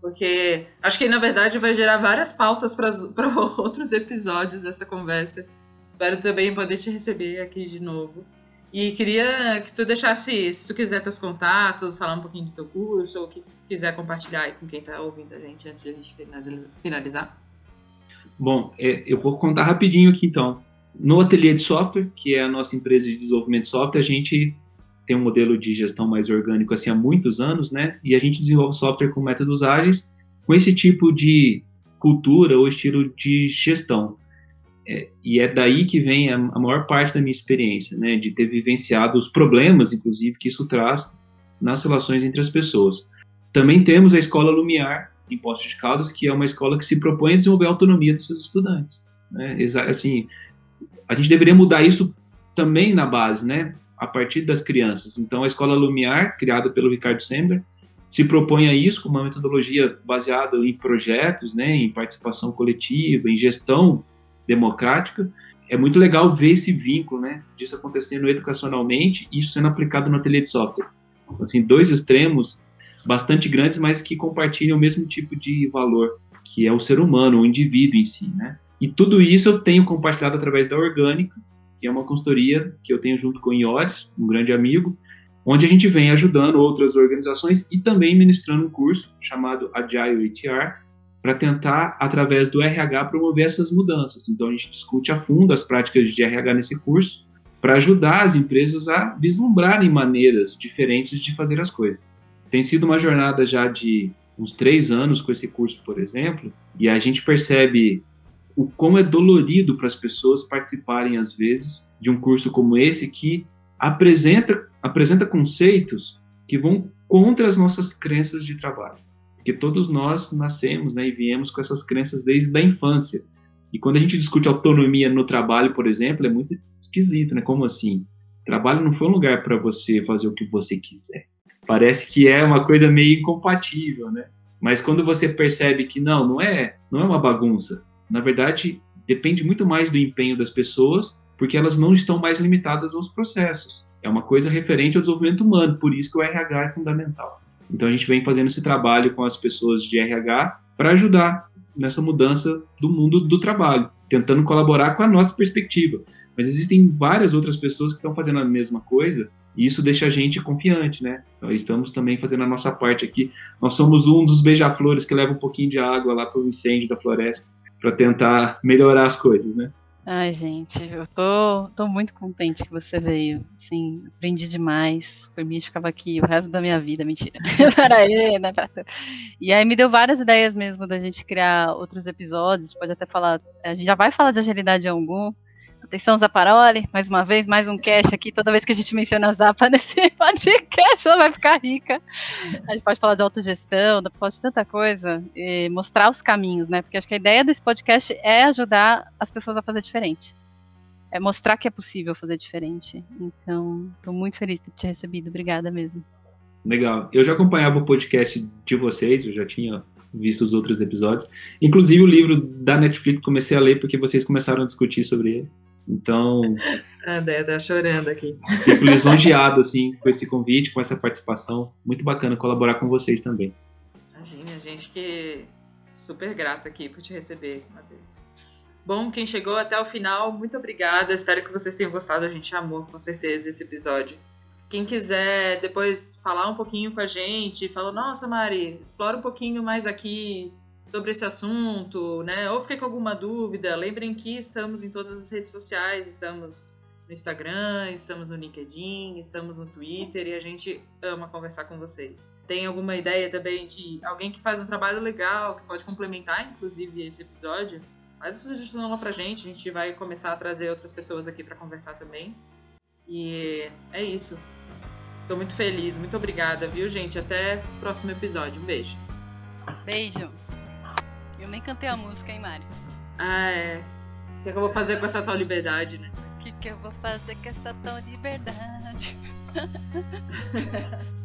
Porque acho que, na verdade, vai gerar várias pautas para outros episódios dessa conversa. Espero também poder te receber aqui de novo. E queria que tu deixasse, se tu quiser, teus contatos, falar um pouquinho do teu curso, ou o que quiser compartilhar aí com quem está ouvindo a gente antes de a gente finalizar. Bom, é, eu vou contar rapidinho aqui então. No Ateliê de Software, que é a nossa empresa de desenvolvimento de software, a gente tem um modelo de gestão mais orgânico assim há muitos anos, né? E a gente desenvolve software com métodos ágeis, com esse tipo de cultura ou estilo de gestão. É, e é daí que vem a, a, maior parte da minha experiência, né, de ter vivenciado os problemas, inclusive, que isso traz nas relações entre as pessoas. Também temos a Escola Lumiar, em Poços de Caldas, que é uma escola que se propõe a desenvolver a autonomia dos seus estudantes. Né? Assim, a gente deveria mudar isso também na base, né, a partir das crianças. Então, a Escola Lumiar, criada pelo Ricardo Sember, se propõe a isso com uma metodologia baseada em projetos, né, em participação coletiva, em gestão democrática. É muito legal ver esse vínculo, né, disso acontecendo educacionalmente e isso sendo aplicado no ateliê de software. Assim, dois extremos bastante grandes, mas que compartilham o mesmo tipo de valor, que é o ser humano, o indivíduo em si, né? E tudo isso eu tenho compartilhado através da Orgânica, que é uma consultoria que eu tenho junto com o Iores, um grande amigo, onde a gente vem ajudando outras organizações e também ministrando um curso chamado Agile HR, para tentar, através do RH, promover essas mudanças. Então, a gente discute a fundo as práticas de RH nesse curso, para ajudar as empresas a vislumbrarem maneiras diferentes de fazer as coisas. Tem sido uma jornada já de uns três anos com esse curso, por exemplo, e a gente percebe o como é dolorido para as pessoas participarem, às vezes, de um curso como esse que apresenta, apresenta conceitos que vão contra as nossas crenças de trabalho. Porque todos nós nascemos né, e viemos com essas crenças desde a infância. E quando a gente discute autonomia no trabalho, por exemplo, é muito esquisito, né? Como assim? Trabalho não foi um lugar para você fazer o que você quiser. Parece que é uma coisa meio incompatível, né? Mas quando você percebe que não, não é, não é uma bagunça. Na verdade, depende muito mais do empenho das pessoas, porque elas não estão mais limitadas aos processos. É uma coisa referente ao desenvolvimento humano, por isso que o RH é fundamental. Então a gente vem fazendo esse trabalho com as pessoas de RH para ajudar nessa mudança do mundo do trabalho, tentando colaborar com a nossa perspectiva. Mas existem várias outras pessoas que estão fazendo a mesma coisa e isso deixa a gente confiante, né? Nós estamos também fazendo a nossa parte aqui. Nós somos um dos beija-flores que leva um pouquinho de água lá para o incêndio da floresta para tentar melhorar as coisas, né? Ai, gente, eu tô, tô muito contente que você veio. Assim, aprendi demais. Por mim, ficava aqui o resto da minha vida. Mentira. Né? E aí me deu várias ideias mesmo da gente criar outros episódios. Pode até falar. A gente já vai falar de agilidade em algum. Atenção, Zaparoli, mais uma vez, mais um cash aqui. Toda vez que a gente menciona a Zapa nesse podcast, ela vai ficar rica. A gente pode falar de autogestão, pode de tanta coisa, e mostrar os caminhos, né? Porque acho que a ideia desse podcast é ajudar as pessoas a fazer diferente. É mostrar que é possível fazer diferente. Então, estou muito feliz de ter te recebido. Obrigada mesmo. Legal. Eu já acompanhava o podcast de vocês, eu já tinha visto os outros episódios. Inclusive o livro da Netflix comecei a ler porque vocês começaram a discutir sobre ele. Então. André tá chorando aqui. Fico lisonjeado, assim, com esse convite, com essa participação. Muito bacana colaborar com vocês também. Imagina, a gente que super grata aqui por te receber, Matheus. Bom, quem chegou até o final, muito obrigada. Espero que vocês tenham gostado. A gente amou, com certeza, esse episódio. Quem quiser depois falar um pouquinho com a gente, fala, nossa, Mari, explora um pouquinho mais aqui, sobre esse assunto, né? Ou fiquei com alguma dúvida, lembrem que estamos em todas as redes sociais, estamos no Instagram, estamos no LinkedIn, estamos no Twitter e a gente ama conversar com vocês. Tem alguma ideia também de alguém que faz um trabalho legal, que pode complementar, inclusive, esse episódio? Faz a sugestão lá pra gente, a gente vai começar a trazer outras pessoas aqui para conversar também. E é isso. Estou muito feliz, muito obrigada, viu, gente? Até o próximo episódio. Um beijo. Beijo. Eu nem cantei a música, hein, Mário? Ah, é. O que, é que eu vou fazer com essa tal liberdade, né? O que, que eu vou fazer com essa tal liberdade?